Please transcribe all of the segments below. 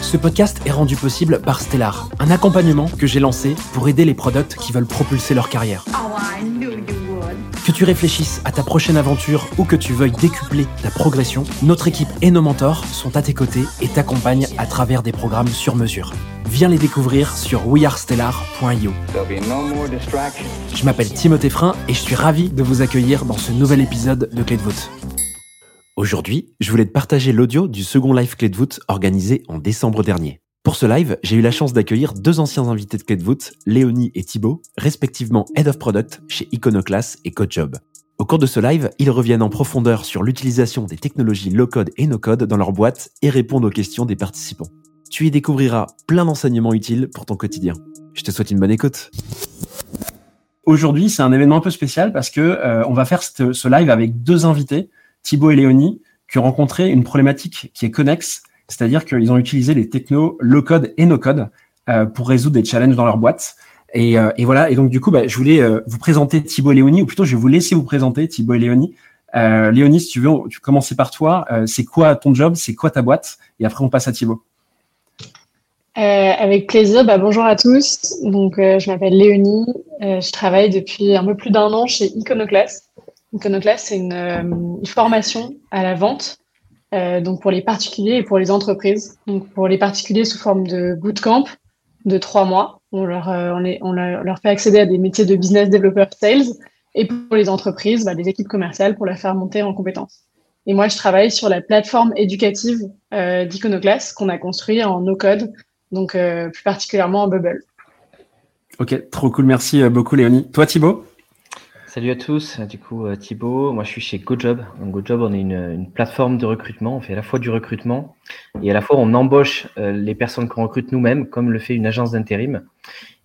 Ce podcast est rendu possible par Stellar, un accompagnement que j'ai lancé pour aider les products qui veulent propulser leur carrière. Que tu réfléchisses à ta prochaine aventure ou que tu veuilles décupler ta progression, notre équipe et nos mentors sont à tes côtés et t'accompagnent à travers des programmes sur mesure. Viens les découvrir sur wearestellar.io. Je m'appelle Timothée Frein et je suis ravi de vous accueillir dans ce nouvel épisode de Clé de voûte. Aujourd'hui, je voulais te partager l'audio du second live Clé de voûte organisé en décembre dernier. Pour ce live, j'ai eu la chance d'accueillir deux anciens invités de Clé de voûte, Léonie et Thibaut, respectivement Head of Product chez Iconoclast et CodeJob. Au cours de ce live, ils reviennent en profondeur sur l'utilisation des technologies low-code et no-code dans leur boîte et répondent aux questions des participants. Tu y découvriras plein d'enseignements utiles pour ton quotidien. Je te souhaite une bonne écoute. Aujourd'hui, c'est un événement un peu spécial parce que euh, va faire ce live avec deux invités Thibaut et Léonie, qui ont rencontré une problématique qui est connexe, c'est-à-dire qu'ils ont utilisé les technos low-code et no-code euh, pour résoudre des challenges dans leur boîte. Et, euh, voilà, et donc du coup, bah, je voulais euh, vous présenter Thibaut et Léonie, ou plutôt je vais vous laisser vous présenter Thibaut et Léonie. Léonie, si tu veux, tu commencer par toi. c'est quoi ton job? C'est quoi ta boîte? Et après, on passe à Thibaut. avec plaisir. Bah, bonjour à tous. Donc, je m'appelle Léonie. je travaille depuis un peu plus d'un an chez Iconoclast. Iconoclast, c'est une, une, formation à la vente, euh, donc pour les particuliers et pour les entreprises. Donc pour les particuliers sous forme de bootcamp de trois mois, on leur, euh, les, fait accéder à des métiers de business developer sales, et pour les entreprises, bah, des équipes commerciales pour la faire monter en compétences. Et moi, je travaille sur la plateforme éducative euh, d'Iconoclast qu'on a construit en no-code, donc euh, plus particulièrement en Bubble. Ok, trop cool, merci euh, beaucoup Léonie. Toi Thibaut? Salut à tous, du coup euh, Thibaut, moi je suis chez GoJob. Donc GoJob, on est une, une, plateforme de recrutement, on fait à la fois du recrutement et à la fois on embauche euh, les personnes qu'on recrute nous-mêmes, comme le fait une agence d'intérim.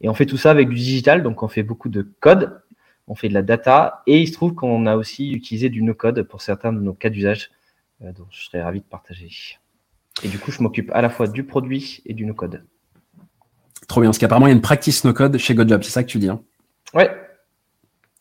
Et on fait tout ça avec du digital, donc on fait beaucoup de code, on fait de la data et il se trouve qu'on a aussi utilisé du no-code pour certains de nos cas d'usage, euh, dont je serais ravi de partager. Et du coup, je m'occupe à la fois du produit et du no-code. Trop bien, parce qu'apparemment il y a une practice no-code chez GoJob, c'est ça que tu dis hein? Ouais,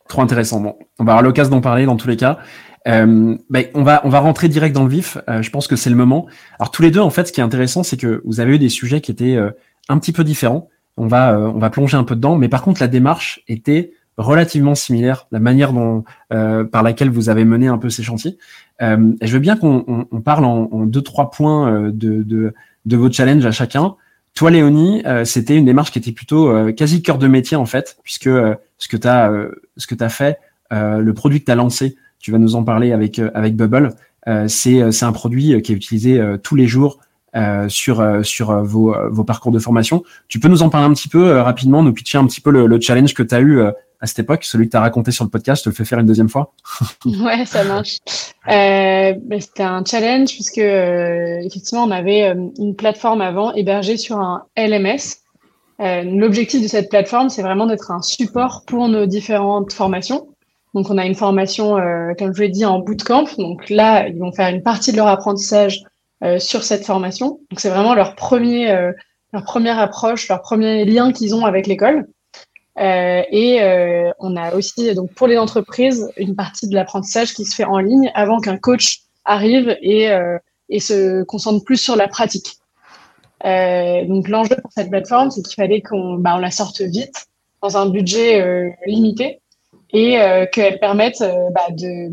Trop intéressant. Bon, on va avoir l'occasion d'en parler dans tous les cas. Euh, ben, on va on va rentrer direct dans le vif. Euh, je pense que c'est le moment. Alors tous les deux, en fait, ce qui est intéressant, c'est que vous avez eu des sujets qui étaient euh, un petit peu différents. On va euh, on va plonger un peu dedans, mais par contre la démarche était relativement similaire, la manière dont par laquelle vous avez mené un peu ces chantiers. je veux bien qu'on on, on parle en, en, deux trois points de, de de vos challenges à chacun. Toi, Léonie, c'était une démarche qui était plutôt quasi cœur de métier en fait, puisque ce que tu as, ce que fait, le produit que tu as lancé, tu vas nous en parler avec avec Bubble. c'est un produit qui est utilisé tous les jours sur sur vos vos parcours de formation. Tu peux nous en parler un petit peu rapidement, nous pitcher un petit peu le, le challenge que tu as eu à cette époque, celui que tu as raconté sur le podcast, je te le fais faire une deuxième fois. ouais, ça marche. Euh, ben, C'était un challenge puisque euh, effectivement, on avait euh, une plateforme avant hébergée sur un LMS. Euh, L'objectif de cette plateforme, c'est vraiment d'être un support pour nos différentes formations. Donc, on a une formation, euh, comme je l'ai dit, en bootcamp. Donc là, ils vont faire une partie de leur apprentissage euh, sur cette formation. Donc, c'est vraiment leur premier, leur première approche, leur premier lien qu'ils ont avec l'école. Euh, et euh, on a aussi, donc pour les entreprises, une partie de l'apprentissage qui se fait en ligne avant qu'un coach arrive et, euh, et se concentre plus sur la pratique. Euh, donc l'enjeu pour cette plateforme, c'est qu'il fallait qu'on bah, la sorte vite, dans un budget euh, limité, et euh, qu'elle permette bah, de,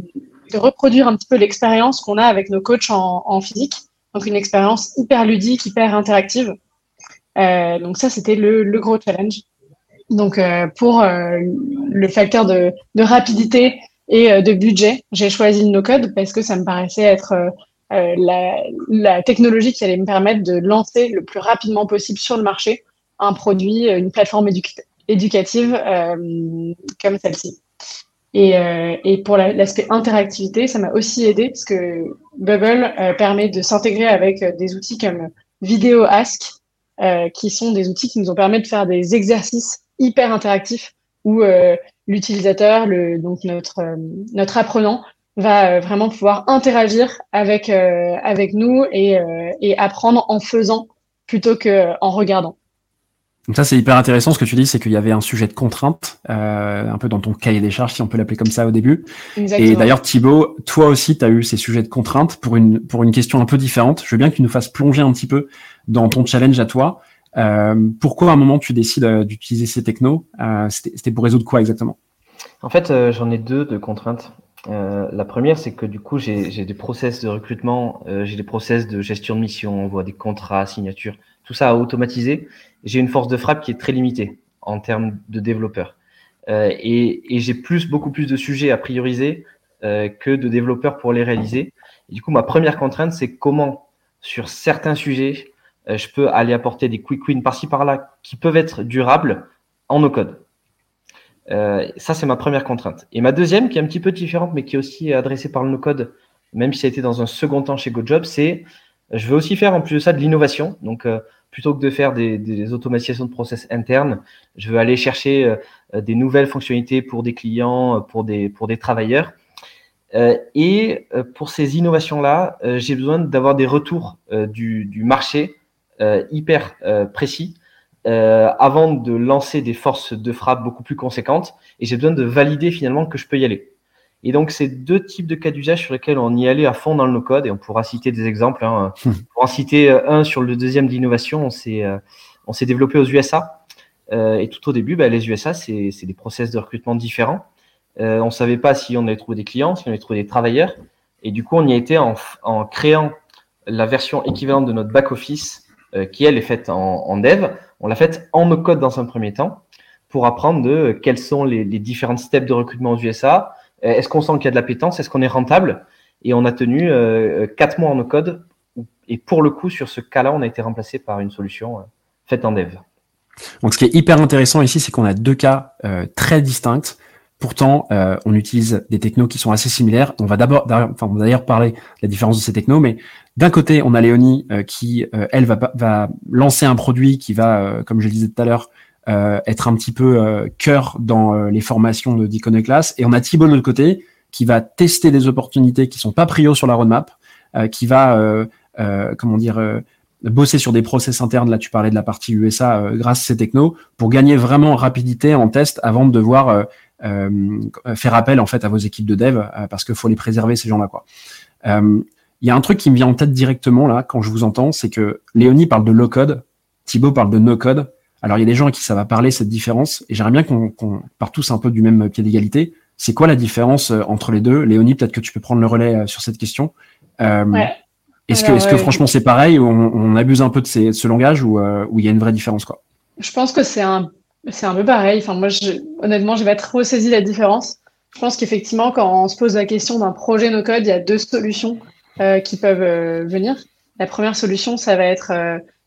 reproduire un petit peu l'expérience qu'on a avec nos coachs en, physique. Donc une expérience hyper ludique, hyper interactive. donc ça, c'était le, gros challenge. Donc, pour le facteur de, rapidité et de budget, j'ai choisi le no-code parce que ça me paraissait être la, la, technologie qui allait me permettre de lancer le plus rapidement possible sur le marché un produit, une plateforme éducative comme celle-ci. Et, euh, et pour l'aspect interactivité, ça m'a aussi aidé parce que Bubble euh, permet de s'intégrer avec euh, des outils comme Video Ask, euh, qui sont des outils qui nous ont permis de faire des exercices hyper interactifs où l'utilisateur, donc notre, notre apprenant, va vraiment pouvoir interagir avec, avec nous et, et apprendre en faisant plutôt qu'en regardant. Donc ça, c'est hyper intéressant. Ce que tu dis, c'est qu'il y avait un sujet de contrainte, euh, un peu dans ton cahier des charges, si on peut l'appeler comme ça au début. Et d'ailleurs, Thibaut, toi aussi, tu as eu ces sujets de contrainte pour une, pour une question un peu différente. Je veux bien que tu nous fasses plonger un petit peu dans ton challenge à toi. Euh, pourquoi à un moment tu décides euh, d'utiliser ces technos? Euh, C'était pour résoudre quoi exactement? En fait, euh, j'en ai deux de contraintes. Euh, la première, c'est que du coup, j'ai des process de recrutement, j'ai des process de gestion de mission, on voit des contrats, signatures, tout ça à automatiser j'ai une force de frappe qui est très limitée en termes de développeurs. Euh, et, j'ai plus, beaucoup plus de sujets à prioriser euh, que de développeurs pour les réaliser. Du coup, ma première contrainte, c'est comment, sur certains sujets, euh, je peux aller apporter des quick wins par-ci par-là qui peuvent être durables en no-code. Euh, ça, c'est ma première contrainte. Et ma deuxième, qui est un petit peu différente, mais qui est aussi adressée par le no-code, même si ça a été dans un second temps chez GoJob, c'est je veux aussi faire en plus de ça de l'innovation. Donc, euh, plutôt que de faire des, des, automatisations de process internes, je veux aller chercher euh, des nouvelles fonctionnalités pour des clients, euh, pour des, pour des travailleurs. Euh, et pour ces innovations-là, j'ai besoin d'avoir des retours du, du, marché hyper précis avant de lancer des forces de frappe beaucoup plus conséquentes. Et j'ai besoin de valider finalement que je peux y aller. Et donc, c'est deux types de cas d'usage sur lesquels on y allait à fond dans le no-code et on pourra citer des exemples. Hein. Hmm. Pour en citer euh, un sur le deuxième d'innovation, on s'est, euh, on s'est développé aux USA. Euh, et tout au début, bah, les USA, c'est, c'est des process de recrutement différents. Euh, on savait pas si on allait trouver des clients, si on allait trouver des travailleurs. Et du coup, on y a été en, en créant la version équivalente de notre back-office, euh, qui elle est faite en, en dev. On l'a faite en no-code dans un premier temps pour apprendre de quels sont les, les différents steps de recrutement aux USA, euh, est-ce qu'on sent qu'il y a de l'appétence? Est-ce qu'on est rentable? Et on a tenu euh, quatre mois en no code. Et pour le coup, sur ce cas-là, on a été remplacé par une solution euh, faite en dev. Donc, ce qui est hyper intéressant ici, c'est qu'on a deux cas très distincts. Pourtant, on utilise des technos qui sont assez similaires. On va d'abord, d'ailleurs parler de la différence de ces technos, mais d'un côté, on a Léonie qui, elle, va, lancer un produit qui va, comme je le disais tout à l'heure, euh, être un petit peu euh, cœur dans euh, les formations de. Et on a Thibaut de l'autre côté qui va tester des opportunités qui sont pas prio sur la roadmap, qui va, comment dire, bosser sur des process internes. Là, tu parlais de la partie USA grâce à ces technos pour gagner vraiment en rapidité en test avant de devoir faire appel en fait à vos équipes de dev parce qu'il faut les préserver ces gens-là quoi. Il y a un truc qui me vient en tête directement là quand je vous entends, c'est que Léonie parle de low code, Thibaut parle de no code. Alors il y a des gens à qui ça va parler cette différence, et j'aimerais bien qu'on qu parte tous un peu du même pied d'égalité. C'est quoi la différence euh, entre les deux? Léonie, peut-être que tu peux prendre le relais euh, sur cette question. Euh, ouais. Est-ce que, est que franchement c'est pareil ou on, on, abuse un peu de, ces, de ce langage ou euh, il y a une vraie différence quoi? Je pense que c'est un, c'est un peu pareil. Enfin moi, je, honnêtement, je vais être ressaisi la différence. Je pense qu'effectivement, quand on se pose la question d'un projet no code, il y a deux solutions qui peuvent venir. La première solution, ça va être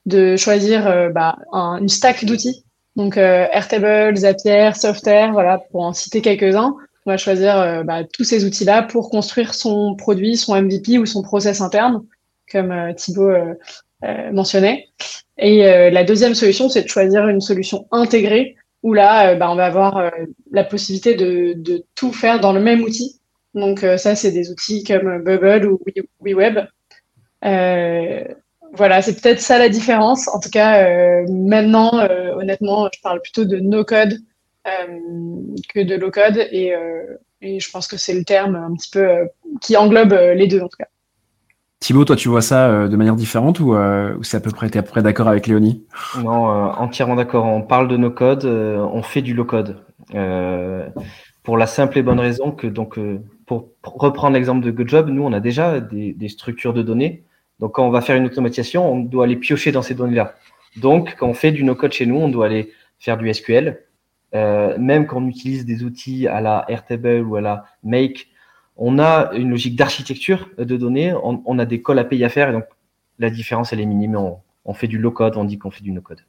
de choisir euh, bah, un, une stack d'outils. Donc euh, Airtable, Zapier, Software, voilà, pour en citer quelques-uns. On va choisir euh, bah, tous ces outils-là pour construire son produit, son MVP ou son process interne, comme euh, Thibaut mentionnait. Et la deuxième solution, c'est de choisir une solution intégrée où là, bah, on va avoir la possibilité de, tout faire dans le même outil. Donc ça, c'est des outils comme Bubble ou WeWeb. Euh, voilà, c'est peut-être ça la différence. En tout cas, euh, maintenant, euh, honnêtement, je parle plutôt de no-code euh, que de low-code. Et, euh, et, je pense que c'est le terme un petit peu euh, qui englobe les deux, en tout cas. Thibaut, toi, tu vois ça de manière différente ou, ou c'est à peu près, es à peu près d'accord avec Léonie? Non, entièrement d'accord. On parle de no-code, on fait du low-code. pour la simple et bonne raison que, donc, pour reprendre l'exemple de GoodJob, nous, on a déjà des, des structures de données donc, quand on va faire une automatisation, on doit aller piocher dans ces données-là. Donc, quand on fait du no-code chez nous, on doit aller faire du SQL. Euh, même quand on utilise des outils à la Airtable ou à la Make, on a une logique d'architecture de données. On, a des calls API à faire. Et donc, la différence, elle est minime. On, on fait du low-code, on dit qu'on fait du no-code.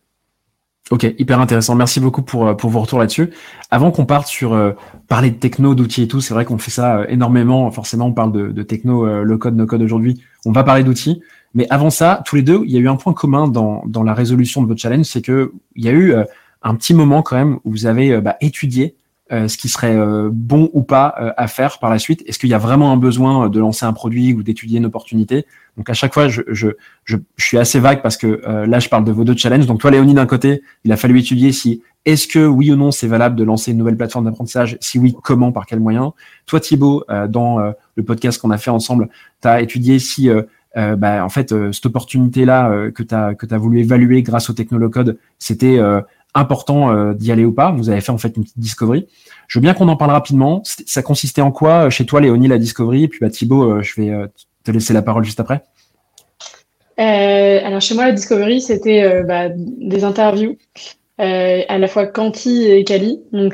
Ok, hyper intéressant. Merci beaucoup pour, euh, pour vos retours là-dessus. Avant qu'on parte sur euh, parler de techno, d'outils et tout, c'est vrai qu'on fait ça euh, énormément. Forcément, on parle de, de techno, le code, no code aujourd'hui. On va parler d'outils. Mais avant ça, tous les deux, il y a eu un point commun dans, dans la résolution de votre challenge, c'est que il y a eu un petit moment quand même où vous avez bah, étudié euh, ce qui serait euh, bon ou pas euh, à faire par la suite. Est-ce qu'il y a vraiment un besoin de lancer un produit ou d'étudier une opportunité? Donc à chaque fois, je, je, je, je, suis assez vague parce que là, je parle de vos deux challenges. Donc toi, Léonie, d'un côté, il a fallu étudier si est-ce que oui ou non c'est valable de lancer une nouvelle plateforme d'apprentissage? Si oui, comment, par quels moyens? Toi, Thibaut, dans le podcast qu'on a fait ensemble, tu as étudié si bah, en fait, cette opportunité-là que tu as, que as voulu évaluer grâce au Technolocode, c'était important euh, d'y aller ou pas. Vous avez fait en fait une petite discovery. Je veux bien qu'on en parle rapidement. Ça consistait en quoi euh, chez toi, Léonie, la discovery Et puis bah, Thibaut, euh, je vais te laisser la parole juste après. alors chez moi, la discovery, c'était bah, des interviews. à la fois Canti et Cali. Donc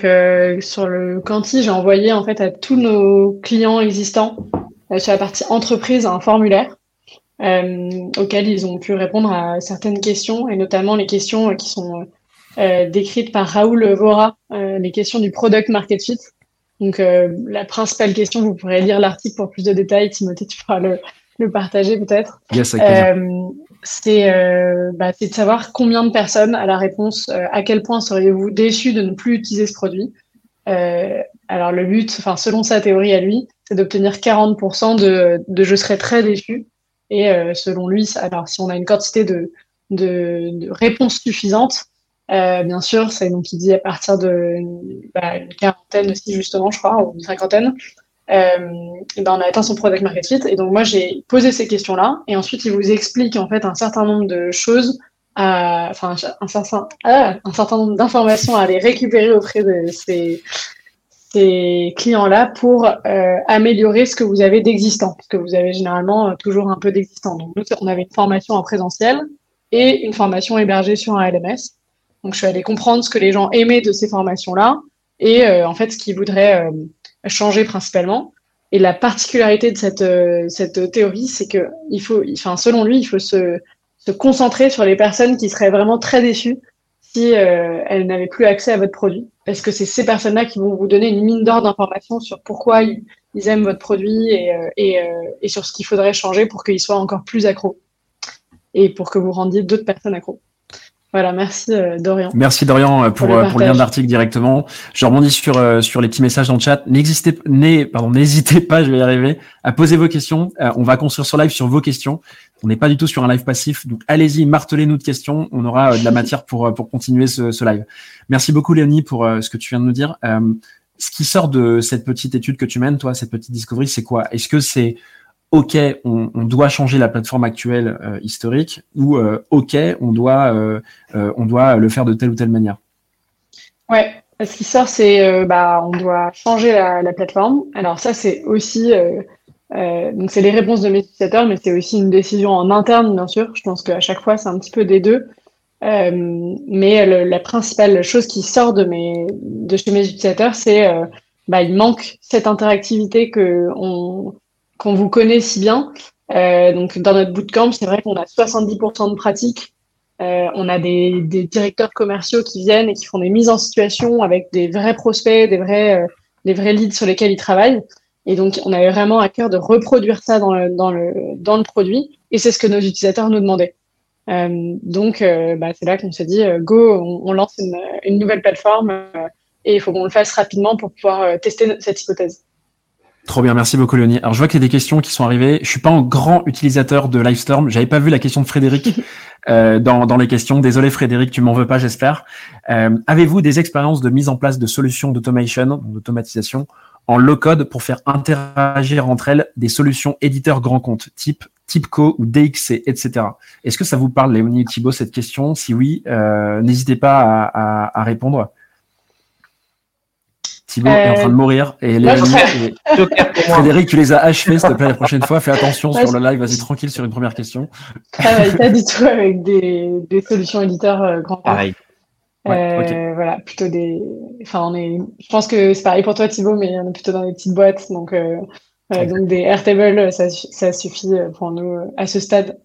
sur le Canti, j'ai envoyé en fait à tous nos clients existants sur la partie entreprise un formulaire auquel ils ont pu répondre à certaines questions et notamment les questions qui sont décrite par Raoul Vora, euh, les questions du product market fit. Donc euh, la principale question, vous pourrez lire l'article pour plus de détails. Timothée, tu pourras le, le partager peut-être. Yes, c'est bah, de savoir combien de personnes à la réponse, à quel point seriez-vous déçu de ne plus utiliser ce produit. alors le but, enfin selon sa théorie à lui, c'est d'obtenir 40% de, de je serais très déçu. Et selon lui, alors si on a une quantité de, de, de réponses suffisantes, euh, bien sûr, c'est donc il dit à partir de bah, une quarantaine aussi justement, je crois, ou une cinquantaine. Euh, ben on a atteint son product market fit. Et donc moi j'ai posé ces questions-là, et ensuite il vous explique en fait un certain nombre de choses, enfin un certain, ah, un certain nombre d'informations à aller récupérer auprès de ces, clients-là pour euh, améliorer ce que vous avez d'existant, parce que vous avez généralement toujours un peu d'existant. Donc nous on avait une formation en présentiel et une formation hébergée sur un LMS. Donc, je suis allée comprendre ce que les gens aimaient de ces formations-là et euh, en fait ce qu'ils voudraient euh, changer principalement. Et la particularité de cette, euh, cette théorie, c'est que il faut, enfin, selon lui, il faut se, concentrer sur les personnes qui seraient vraiment très déçues si elles n'avaient plus accès à votre produit. Parce que c'est ces personnes-là qui vont vous donner une mine d'or d'informations sur pourquoi ils, aiment votre produit et, et, sur ce qu'il faudrait changer pour qu'il soit encore plus accro et pour que vous rendiez d'autres personnes accro. Voilà, merci euh, Dorian. Merci Dorian euh, pour, pour, le, euh, lien d'article directement. Je rebondis sur, sur les petits messages dans le chat. N'hésitez pardon, n'hésitez pas, je vais y arriver, à poser vos questions. on va construire sur live sur vos questions. On n'est pas du tout sur un live passif, donc allez-y, martelez-nous de questions. On aura de la matière pour, pour continuer ce, ce live. Merci beaucoup Léonie pour ce que tu viens de nous dire. ce qui sort de cette petite étude que tu mènes, toi, cette petite discovery, c'est quoi? Est-ce que c'est OK, on, doit changer la plateforme actuelle euh, historique ou euh, OK, on doit, euh, on doit le faire de telle ou telle manière Ouais, ce qui sort, c'est bah, on doit changer la, plateforme. Alors ça, c'est aussi donc c'est les réponses de mes utilisateurs, mais c'est aussi une décision en interne, bien sûr. Je pense qu'à chaque fois, c'est un petit peu des deux. mais la principale chose qui sort de, mes, de chez mes utilisateurs, c'est bah, il manque cette interactivité que on, qu'on vous connaît si bien. Euh, donc, dans notre bootcamp, c'est vrai qu'on a 70% de pratique. Euh, on a des, directeurs commerciaux qui viennent et qui font des mises en situation avec des vrais prospects, des vrais, euh, des vrais leads sur lesquels ils travaillent. Et donc, on avait vraiment à cœur de reproduire ça dans le, dans le, dans le produit. Et c'est ce que nos utilisateurs nous demandaient. donc, bah, c'est là qu'on s'est dit, go, on, lance une, une, nouvelle plateforme et il faut qu'on le fasse rapidement pour pouvoir tester cette hypothèse. Trop bien, merci beaucoup Léonie. Alors je vois qu'il y a des questions qui sont arrivées. Je suis pas un grand utilisateur de Livestorm. J'avais pas vu la question de Frédéric euh, dans, dans les questions. Désolé Frédéric, tu m'en veux pas, j'espère. Euh, Avez-vous des expériences de mise en place de solutions d'automation, d'automatisation en low code pour faire interagir entre elles des solutions éditeurs grand compte type TIPCO ou DXC, etc. Est-ce que ça vous parle, Léonie et Thibault, cette question? Si oui, euh, n'hésitez pas à, à, à répondre. Thibaut est en train de euh, mourir et, Frédéric, tu les as achevés, s'il te plaît, la prochaine fois. Fais attention sur le live, vas-y tranquille sur une première question. Travaille pas du tout avec des, des solutions éditeurs euh, grand Pareil. Euh, Voilà, plutôt des. Enfin, on est. Je pense que c'est pareil pour toi, Thibaut, mais on est plutôt dans des petites boîtes, donc euh, donc des Airtable, ça, ça suffit pour nous à ce stade.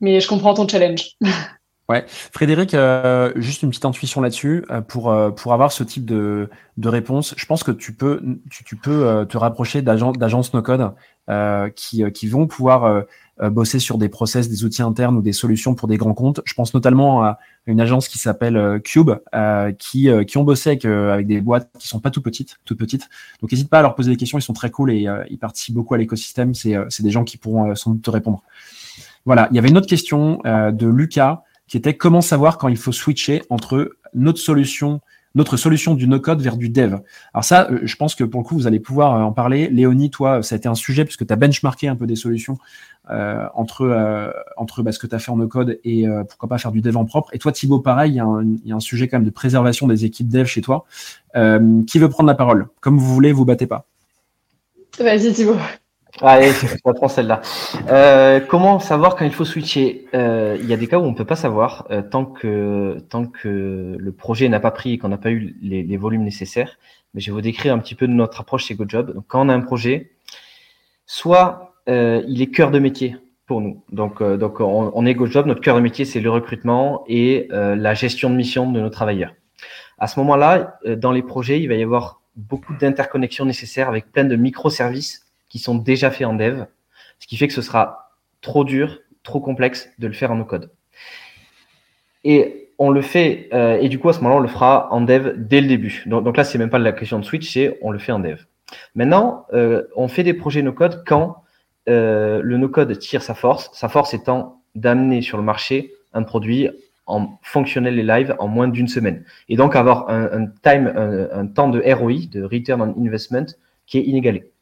Mais je comprends ton challenge. Ouais, Frédéric, euh, juste une petite intuition là-dessus euh, pour euh, pour avoir ce type de, de réponse. Je pense que tu peux tu, peux te rapprocher d'agences no code qui qui vont pouvoir bosser sur des process, des outils internes ou des solutions pour des grands comptes. Je pense notamment à une agence qui s'appelle Cube qui qui ont bossé avec avec des boîtes qui sont pas tout petites, toutes petites. Donc n'hésite pas à leur poser des questions, ils sont très cool et ils participent beaucoup à l'écosystème. C'est c'est des gens qui pourront sans doute te répondre. Voilà, il y avait une autre question de Lucas qui était comment savoir quand il faut switcher entre notre solution, notre solution du no-code vers du dev. Alors ça, euh, je pense que pour le coup, vous allez pouvoir euh, en parler. Léonie, toi, ça a été un sujet puisque tu as benchmarké un peu des solutions euh, entre, entre bah, ce que tu as fait en no-code et pourquoi pas faire du dev en propre. Et toi, Thibaut, pareil, il y, a un, il y, a un sujet quand même de préservation des équipes dev chez toi. qui veut prendre la parole? Comme vous voulez, vous battez pas. Vas-y, Thibaut. Allez, je prends celle-là. Euh, comment savoir quand il faut switcher? Euh, Il y a des cas où on ne peut pas savoir euh, tant que le projet n'a pas pris et qu'on n'a pas eu les, volumes nécessaires. Mais je vais vous décrire un petit peu notre approche chez GoJob. Donc, quand on a un projet, soit il est cœur de métier pour nous. Donc, donc on, on, est GoJob, notre cœur de métier, c'est le recrutement et la gestion de mission de nos travailleurs. À ce moment-là, dans les projets, il va y avoir beaucoup d'interconnexions nécessaires avec plein de microservices qui sont déjà faits en dev, ce qui fait que ce sera trop dur, trop complexe de le faire en no-code. Et on le fait, euh, et du coup, à ce moment-là, on le fera en dev dès le début. Donc, donc là, c'est même pas la question de switch, c'est on le fait en dev. Maintenant, euh, on fait des projets no-code quand euh, le no-code tire sa force, sa force étant d'amener sur le marché un produit en fonctionnel et live en moins d'une semaine. Et donc avoir un, time, un, temps de ROI, de return on investment, qui est inégalé.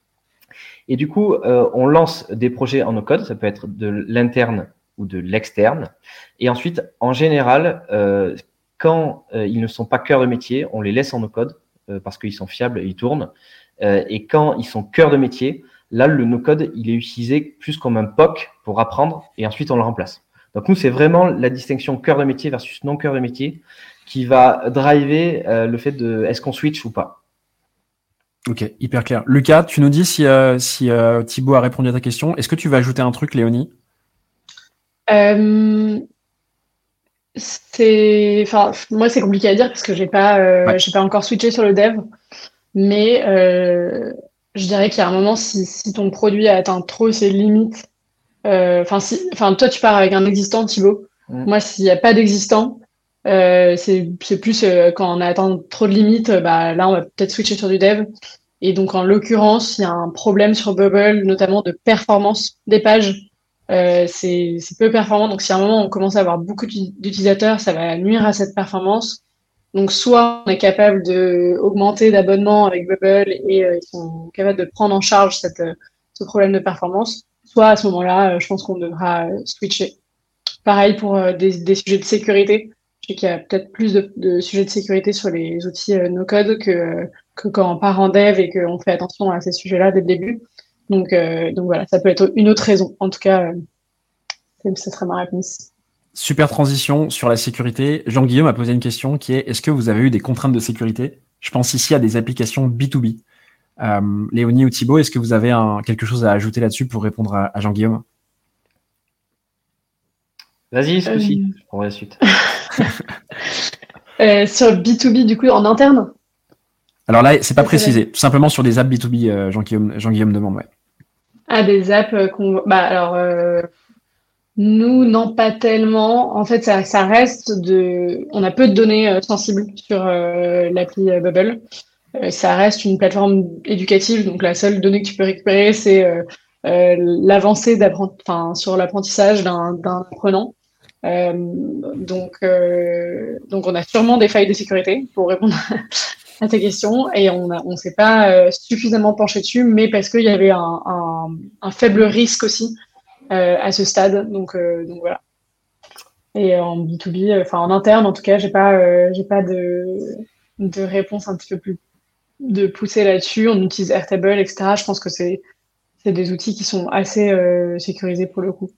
Et du coup, euh, on lance des projets en no-code, ça peut être de l'interne ou de l'externe. Et ensuite, en général, euh, quand euh, ils ne sont pas cœur de métier, on les laisse en no-code parce qu'ils sont fiables et ils tournent. Et quand ils sont cœur de métier, là, le no-code, il est utilisé plus comme un POC pour apprendre et ensuite on le remplace. Donc nous, c'est vraiment la distinction cœur de métier versus non cœur de métier qui va driver le fait de est-ce qu'on switch ou pas. Ok, hyper clair. Lucas, tu nous dis si, euh, si euh, Thibaut a répondu à ta question. Est-ce que tu vas ajouter un truc, Léonie? Euh, c'est, enfin, moi c'est compliqué à dire parce que j'ai pas, euh, ouais. j'ai pas encore switché sur le dev, mais euh, je dirais qu'il y a un moment si, si ton produit a atteint trop ses limites, euh, enfin si, enfin toi tu pars avec un existant, Thibaut. Mm. Moi s'il n'y a pas d'existant, euh, c'est plus euh, quand on a atteint trop de limites, bah, là, on va peut-être switcher sur du dev. Et donc, en l'occurrence, il y a un problème sur Bubble, notamment de performance des pages. Euh, c'est peu performant. Donc, si à un moment, on commence à avoir beaucoup d'utilisateurs, ça va nuire à cette performance. Donc, soit on est capable d'augmenter d'abonnements avec Bubble et euh, ils sont capables de prendre en charge cette, ce problème de performance, soit à ce moment-là, je pense qu'on devra switcher. Pareil pour des, des sujets de sécurité sais qu'il y a peut-être plus de, de, sujets de sécurité sur les outils euh, no-code que, que quand on part en dev et qu'on fait attention à ces sujets-là dès le début. Donc, euh, donc voilà, ça peut être une autre raison. En tout cas, euh, ce serait ma réponse. Super transition sur la sécurité. Jean-Guillaume a posé une question qui est est-ce que vous avez eu des contraintes de sécurité? Je pense ici à des applications B2B. Euh, Léonie ou Thibault, est-ce que vous avez un, quelque chose à ajouter là-dessus pour répondre à, à Jean-Guillaume? Vas-y, euh... je prendrai la suite. euh, sur B2B, du coup, en interne? Alors là, c'est pas précisé. Tout simplement sur des apps B2B, euh, Jean-Guillaume Jean -Guillaume demande, ouais. Ah, des apps qu'on. Bah, alors, euh, nous, non, pas tellement. En fait, ça, ça, reste de. On a peu de données euh, sensibles sur l'appli Bubble. ça reste une plateforme éducative, donc la seule donnée que tu peux récupérer, c'est l'avancée enfin, sur l'apprentissage d'un apprenant. Euh, donc, euh, donc, on a sûrement des failles de sécurité pour répondre à ta question et on ne s'est pas euh, suffisamment penché dessus, mais parce qu'il y avait un, faible risque aussi à ce stade. Donc, voilà. Et en B2B, enfin en interne en tout cas, j'ai pas, j'ai pas de, de réponse un petit peu plus de pousser là-dessus. On utilise Airtable, etc. Je pense que c'est des outils qui sont assez sécurisés pour le coup.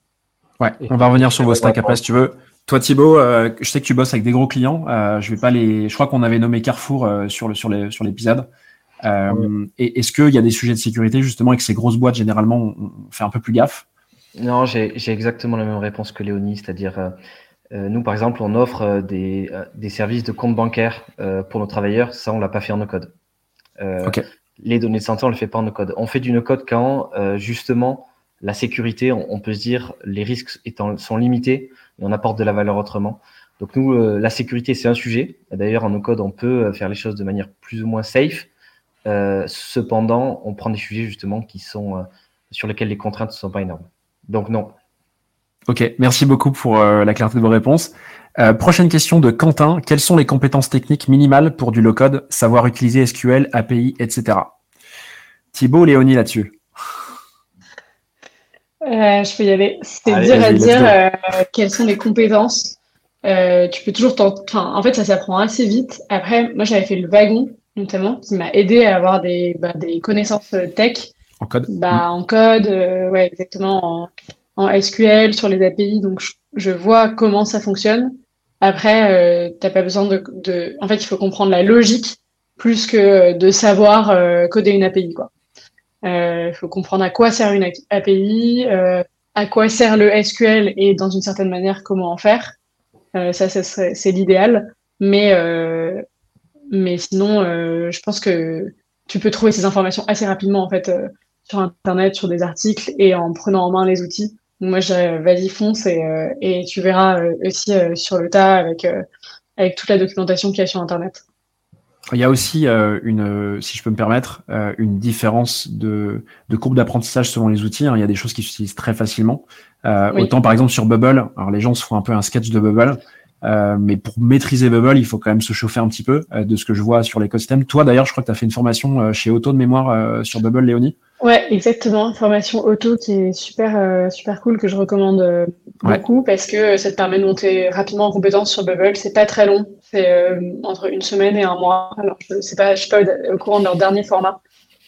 Ouais, on va revenir sur vos stacks après si tu veux. Toi Thibaut, euh, je sais que tu bosses avec des gros clients. Euh, je vais pas les. Je crois qu'on avait nommé Carrefour euh, sur le sur les sur l'épisode. Oui. Et est-ce qu'il y a des sujets de sécurité justement avec ces grosses boîtes généralement on fait un peu plus gaffe? Non, j'ai exactement la même réponse que Léonie, c'est-à-dire nous, par exemple, on offre des, des services de compte bancaire pour nos travailleurs. Ça, on l'a pas fait en no-code. Les données de santé, on le fait pas en no-code. On fait du no-code quand, justement, la sécurité, on, peut se dire, les risques étant, sont limités et on apporte de la valeur autrement. Donc nous, la sécurité, c'est un sujet. D'ailleurs, en no-code, on peut faire les choses de manière plus ou moins safe. cependant, on prend des sujets justement qui sont sur lesquels les contraintes ne sont pas énormes. Donc non. Ok, merci beaucoup pour euh, la clarté de vos réponses. Euh, prochaine question de Quentin. Quelles sont les compétences techniques minimales pour du low-code, savoir utiliser SQL, API, etc. Thibaut, Léonie là-dessus. Euh, je peux y aller. C'est dur à dire quelles sont les compétences. tu peux toujours enfin, en fait, ça s'apprend assez vite. Après, moi, j'avais fait le wagon, notamment, qui m'a aidé à avoir des, bah, des connaissances tech. En code bah, mm. En code, euh, ouais, exactement. En, en, SQL, sur les API. Donc, je, vois comment ça fonctionne. Après, euh, t'as pas besoin de, de, En fait, il faut comprendre la logique plus que de savoir euh, coder une API. quoi. Il euh, faut comprendre à quoi sert une API, à quoi sert le SQL et dans une certaine manière comment en faire. ça, ça c'est l'idéal. Mais, mais sinon, je pense que tu peux trouver ces informations assez rapidement en fait sur Internet, sur des articles et en prenant en main les outils. moi, je vas-y, fonce et, euh, et tu verras euh, aussi euh, sur le tas avec, avec toute la documentation qu'il y a sur Internet. Il y a aussi une, si je peux me permettre, une différence de, de courbe d'apprentissage selon les outils. Hein. Il y a des choses qui s'utilisent très facilement. Autant par exemple sur Bubble, alors les gens se font un peu un sketch de Bubble. Euh, mais pour maîtriser Bubble, il faut quand même se chauffer un petit peu euh, de ce que je vois sur l'écosystème. Toi, d'ailleurs, je crois que tu as fait une formation euh, chez Auto de mémoire sur Bubble, Léonie. Ouais, exactement. Formation Auto qui est super, super cool, que je recommande beaucoup parce que ça te permet de monter rapidement en compétence sur Bubble. C'est pas très long. C'est entre une semaine et un mois. Alors, je pas, je suis pas au, courant de leur dernier format.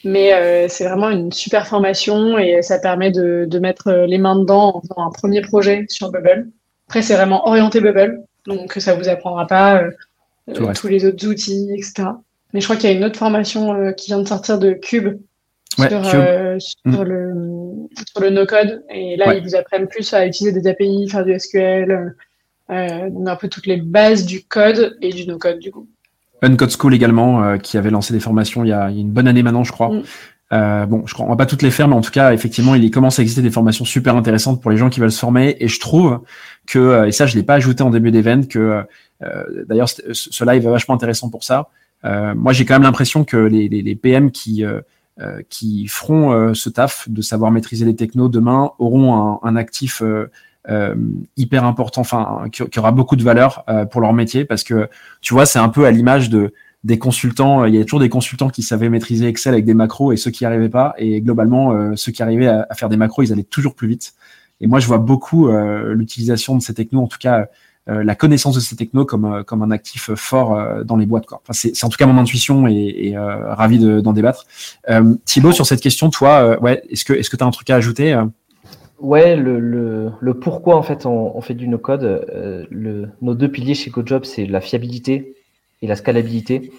Mais c'est vraiment une super formation et ça permet de, de mettre les mains dedans en faisant un premier projet sur Bubble. Après, c'est vraiment orienté Bubble. Donc, ça vous apprendra pas euh, euh, tous les autres outils, etc. Mais je crois qu'il y a une autre formation euh, qui vient de sortir de Cube sur, mm. le, sur le no-code. Et là, ils vous apprennent plus à utiliser des API, faire du SQL, un peu toutes les bases du code et du no-code, du coup. Uncode School également, qui avait lancé des formations il y, a, une bonne année maintenant, je crois. Mm. Euh, bon, je crois, on va pas toutes les faire, mais en tout cas, effectivement, il commence à exister des formations super intéressantes pour les gens qui veulent se former. Et je trouve que, euh, et ça, je l'ai pas ajouté en début d'événement, que euh, d'ailleurs, ce live est vachement intéressant pour ça. Euh, moi, j'ai quand même l'impression que les, les, les, PM qui qui feront ce taf de savoir maîtriser les technos demain auront un, un actif hyper important, enfin, qui, qui, aura beaucoup de valeur pour leur métier, parce que tu vois, c'est un peu à l'image de des consultants, il y a toujours des consultants qui savaient maîtriser Excel avec des macros et ceux qui n'y arrivaient pas. Et globalement, euh, ceux qui arrivaient à, faire des macros, ils allaient toujours plus vite. Et moi, je vois beaucoup euh, l'utilisation de ces technos, en tout cas euh, la connaissance de ces technos comme, comme un actif fort dans les boîtes. Quoi. Enfin, c'est en tout cas mon intuition et, et ravi d'en débattre. Thibaut, sur cette question, toi, ouais, est-ce que est-ce que tu as un truc à ajouter Ouais, le, le, le, pourquoi en fait on, on fait du no-code. le, nos deux piliers chez GoJob, c'est la fiabilité et la scalabilité.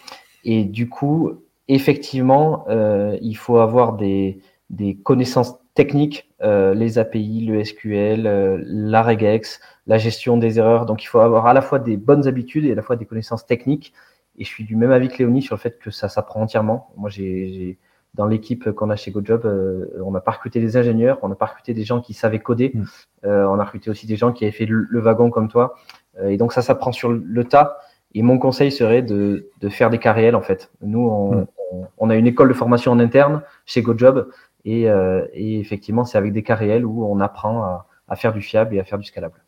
Et du coup, effectivement, euh, il faut avoir des, des connaissances techniques, euh, les API, le SQL, euh, la regex, la gestion des erreurs. Donc, il faut avoir à la fois des bonnes habitudes et à la fois des connaissances techniques. Et je suis du même avis que Léonie sur le fait que ça s'apprend entièrement. Moi, j'ai dans l'équipe qu'on a chez GoJob, euh, on n'a pas recruté des ingénieurs, on n'a pas recruté des gens qui savaient coder, mm. euh, on a recruté aussi des gens qui avaient fait le, le wagon comme toi. Euh, et donc ça s'apprend sur le tas. Et mon conseil serait de, de faire des cas réels, en fait. Nous, on, hmm. on, a une école de formation en interne chez GoJob. Et, euh, et effectivement, c'est avec des cas réels où on apprend à, à, faire du fiable et à faire du scalable.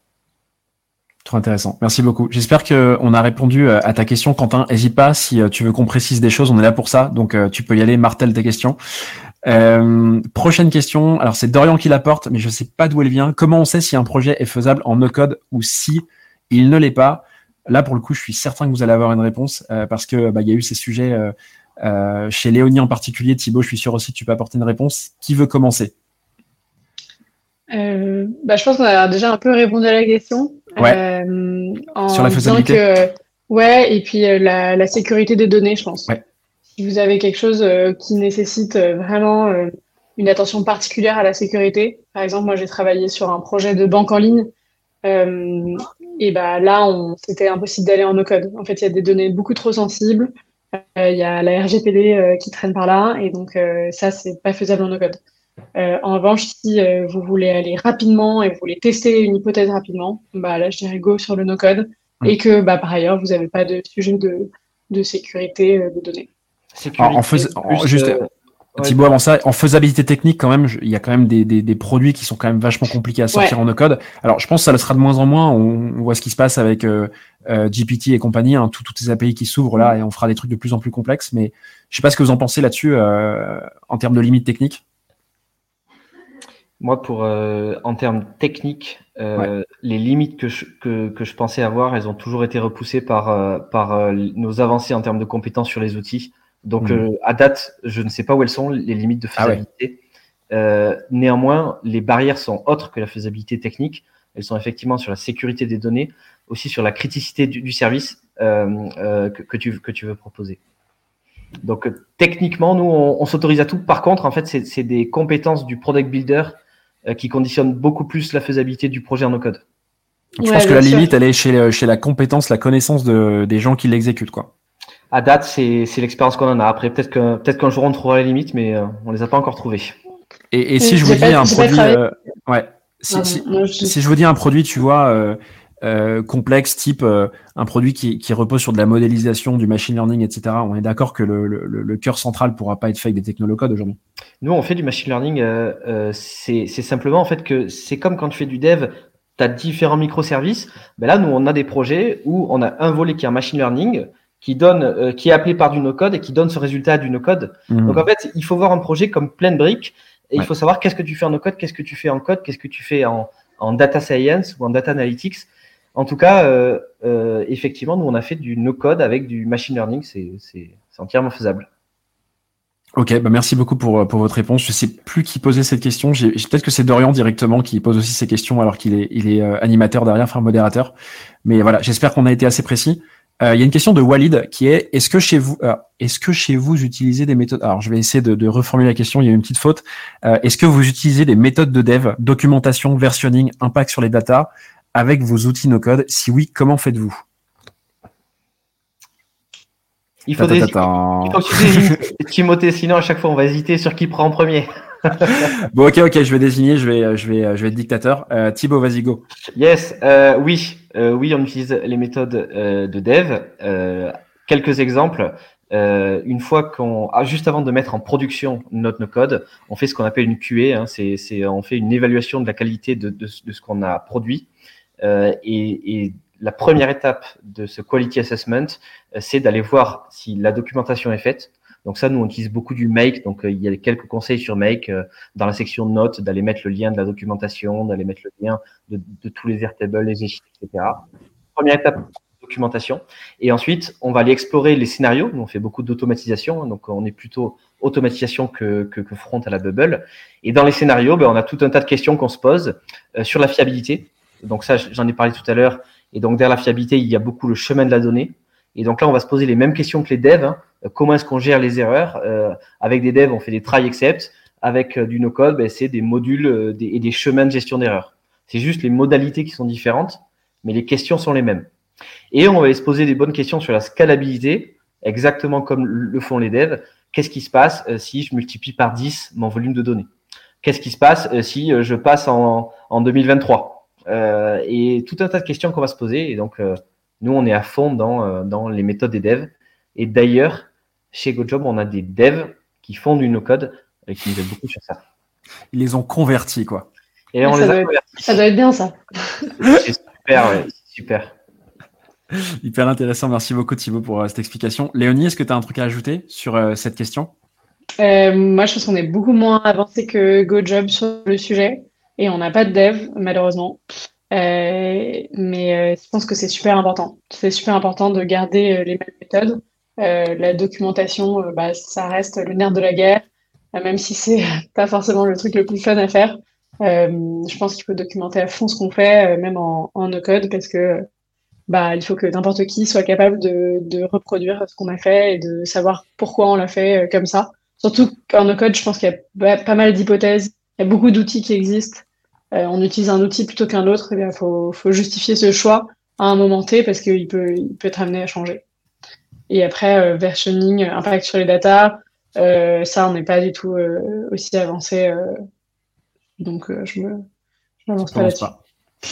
Trop intéressant. Merci beaucoup. J'espère qu'on a répondu euh, à ta question, Quentin. N'hésite pas si euh, tu veux qu'on précise des choses. On est là pour ça. Donc, tu peux y aller, martèle tes questions. Euh, prochaine question. Alors, c'est Dorian qui l'apporte, mais je ne sais pas d'où elle vient. Comment on sait si un projet est faisable en no-code ou si il ne l'est pas? Là, pour le coup, je suis certain que vous allez avoir une réponse euh, parce que bah, y a eu ces sujets euh, euh, chez Léonie en particulier. Thibaut, je suis sûr aussi que tu peux apporter une réponse. Qui veut commencer? Bah, Je pense qu'on a déjà un peu répondu à la question. Ouais. en Sur la faisabilité. Que, ouais, et puis la, la, sécurité des données, je pense. Si vous avez quelque chose qui nécessite vraiment une attention particulière à la sécurité, par exemple, moi j'ai travaillé sur un projet de banque en ligne et bah là, c'était impossible d'aller en no-code. En fait, il y a des données beaucoup trop sensibles. Il y a la RGPD qui traîne par là, et donc ça, c'est pas faisable en no-code. En revanche, si vous voulez aller rapidement et vous voulez tester une hypothèse rapidement, bah là, je dirais go sur le no-code, et que bah, par ailleurs, vous n'avez pas de sujet de, de sécurité de données. En, en juste, Thibaut, avant ça, en faisabilité technique, quand même, il y a quand même des, des, des, produits qui sont quand même vachement compliqués à sortir en no-code. Alors, je pense que ça le sera de moins en moins. On, voit ce qui se passe avec euh, euh GPT et compagnie, hein, toutes ces API qui s'ouvrent là, et on fera des trucs de plus en plus complexes. Mais je sais pas ce que vous en pensez là-dessus euh, en termes de limites techniques. Moi, pour euh, en termes techniques, euh, les limites que je, que, que, je pensais avoir, elles ont toujours été repoussées par, euh, par nos avancées en termes de compétences sur les outils. Donc, mhm. euh, à date, je ne sais pas où elles sont, les limites de ah faisabilité. euh, néanmoins, les barrières sont autres que la faisabilité technique. Elles sont effectivement sur la sécurité des données, aussi sur la criticité du, du service euh, euh que, que, tu, que tu veux proposer. Donc, euh, techniquement, nous, on, on s'autorise à tout. Par contre, en fait, c'est des compétences du product builder euh, qui conditionnent beaucoup plus la faisabilité du projet en no-code. Je pense que la limite, elle est chez, chez la compétence, la connaissance de, des gens qui l'exécutent, quoi à date, c'est l'expérience qu'on en a. Après, peut-être qu'un peut qu'un jour on trouvera les limites, mais euh, on les a pas encore trouvées. Et, si je vous dis un produit, euh, ouais, si, si, je... vous dis un produit, tu vois, euh, complexe, type un produit qui, qui, repose sur de la modélisation, du machine learning, etc. On est d'accord que le, le, le, cœur central pourra pas être fait avec des technolocodes aujourd'hui. Nous, on fait du machine learning. c'est simplement en fait que c'est comme quand tu fais du dev. Tu as différents microservices. Ben là, nous, on a des projets où on a un volet qui est un machine learning, qui donne, euh, qui est appelé par du no-code et qui donne ce résultat du no-code. Mhm. Donc en fait, il faut voir un projet comme plein de briques et il faut savoir qu'est-ce que tu fais en no-code, qu'est-ce que tu fais en code, qu'est-ce que tu fais en, en, data science ou en data analytics. En tout cas, euh, euh, effectivement, nous on a fait du no-code avec du machine learning, c'est entièrement faisable. Ok, bah merci beaucoup pour, pour votre réponse. Je sais plus qui posait cette question. Peut-être que c'est Dorian directement qui pose aussi ces questions alors qu'il est, il est euh, animateur derrière, enfin modérateur. Mais voilà, j'espère qu'on a été assez précis. Euh, il y a une question de Walid qui est est-ce que chez vous euh, est-ce que chez vous utilisez des méthodes alors je vais essayer de, de reformuler la question il y a une petite faute euh, est-ce que vous utilisez des méthodes de dev documentation versionning impact sur les datas avec vos outils no code si oui comment faites-vous? Il faut, des... il faut que Timothée sinon à chaque fois on va hésiter sur qui prend en premier bon, ok, ok, je vais désigner, je vais, je vais, je vais être dictateur. Euh, Thibaut, vas-y, go. Yes, euh, oui, euh, oui, on utilise les méthodes euh, de dev. Euh, quelques exemples. Euh, une fois qu'on, ah, juste avant de mettre en production notre no code, on fait ce qu'on appelle une QA. Hein, c'est, c'est, on fait une évaluation de la qualité de, de, de ce qu'on a produit. Et, et la première étape de ce quality assessment, c'est d'aller voir si la documentation est faite. Donc ça, nous, on utilise beaucoup du Make. Donc, euh, il y a quelques conseils sur Make euh, dans la section notes, d'aller mettre le lien de la documentation, d'aller mettre le lien de, de, tous les Airtables, les échecs, etc. Première étape, documentation. Et ensuite, on va aller explorer les scénarios. Nous, on fait beaucoup d'automatisation. Hein. donc, on est plutôt automatisation que, que, que, front à la bubble. Et dans les scénarios, ben, on a tout un tas de questions qu'on se pose euh, sur la fiabilité. Donc ça, j'en ai parlé tout à l'heure. Et donc, derrière la fiabilité, il y a beaucoup le chemin de la donnée. Et donc là, on va se poser les mêmes questions que les devs. Hein. Euh, comment est-ce qu'on gère les erreurs? Euh, Avec des devs, on fait des try except. Avec euh, du no-code, ben, c'est des modules et des chemins de gestion d'erreurs. C'est juste les modalités qui sont différentes, mais les questions sont les mêmes. Et on va se poser des bonnes questions sur la scalabilité, exactement comme le font les devs. Qu'est-ce qui se passe si je multiplie par 10 mon volume de données? Qu'est-ce qui se passe si je passe en, en 2023 Et tout un tas de questions qu'on va se poser. Et donc, nous, on est à fond dans, dans les méthodes des devs. Et d'ailleurs, chez GoJob, on a des devs qui font du no-code et qui nous aident beaucoup sur ça. Ils les ont convertis, quoi. Et on les a convertis. Ça doit être bien, ça. C'est super, ouais, super. Hyper intéressant. Merci beaucoup, Thibaut, pour euh, cette explication. Léonie, est-ce que tu as un truc à ajouter sur euh, cette question? Euh, Moi, je pense qu'on est beaucoup moins avancé que GoJob sur le sujet et on n'a pas de dev, malheureusement. mais je pense que c'est super important. C'est super important de garder les mêmes méthodes. Euh, la documentation, euh, bah, ça reste le nerf de la guerre, euh, même si c'est pas forcément le truc le plus fun à faire. je pense qu'il faut documenter à fond ce qu'on fait, même en, en no-code, parce que bah, il faut que n'importe qui soit capable de, de reproduire ce qu'on a fait et de savoir pourquoi on l'a fait comme ça. Surtout qu'en no-code, je pense qu'il y a pas mal d'hypothèses, il y a beaucoup d'outils qui existent. on utilise un outil plutôt qu'un autre, il faut, faut justifier ce choix. à un moment T parce qu'il peut, il peut être amené à changer. Et après, versioning, impact sur les datas, ça, on n'est pas du tout aussi avancé. donc, je me, je m'avance pas là-dessus.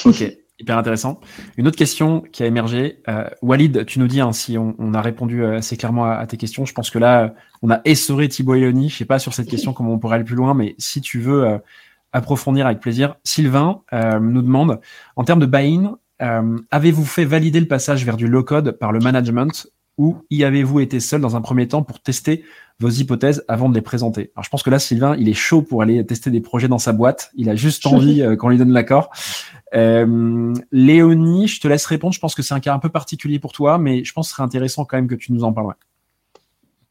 Ok. Hyper intéressant. Une autre question qui a émergé. Euh, Walid, tu nous dis hein, si on, a répondu euh, assez clairement à, tes questions. Je pense que là, on a essoré Thibaut et Léonie. Je sais pas sur cette question comment on pourrait aller plus loin, mais si tu veux euh, approfondir avec plaisir. Sylvain nous demande, en termes de buy-in, avez-vous fait valider le passage vers du low-code par le management ou y avez-vous été seul dans un premier temps pour tester vos hypothèses avant de les présenter? Alors je pense que là, Sylvain, il est chaud pour aller tester des projets dans sa boîte. Il a juste envie qu'on lui donne l'accord. Euh, Léonie, je te laisse répondre. Je pense que c'est un cas un peu particulier pour toi, mais je pense que ce serait intéressant quand même que tu nous en parles.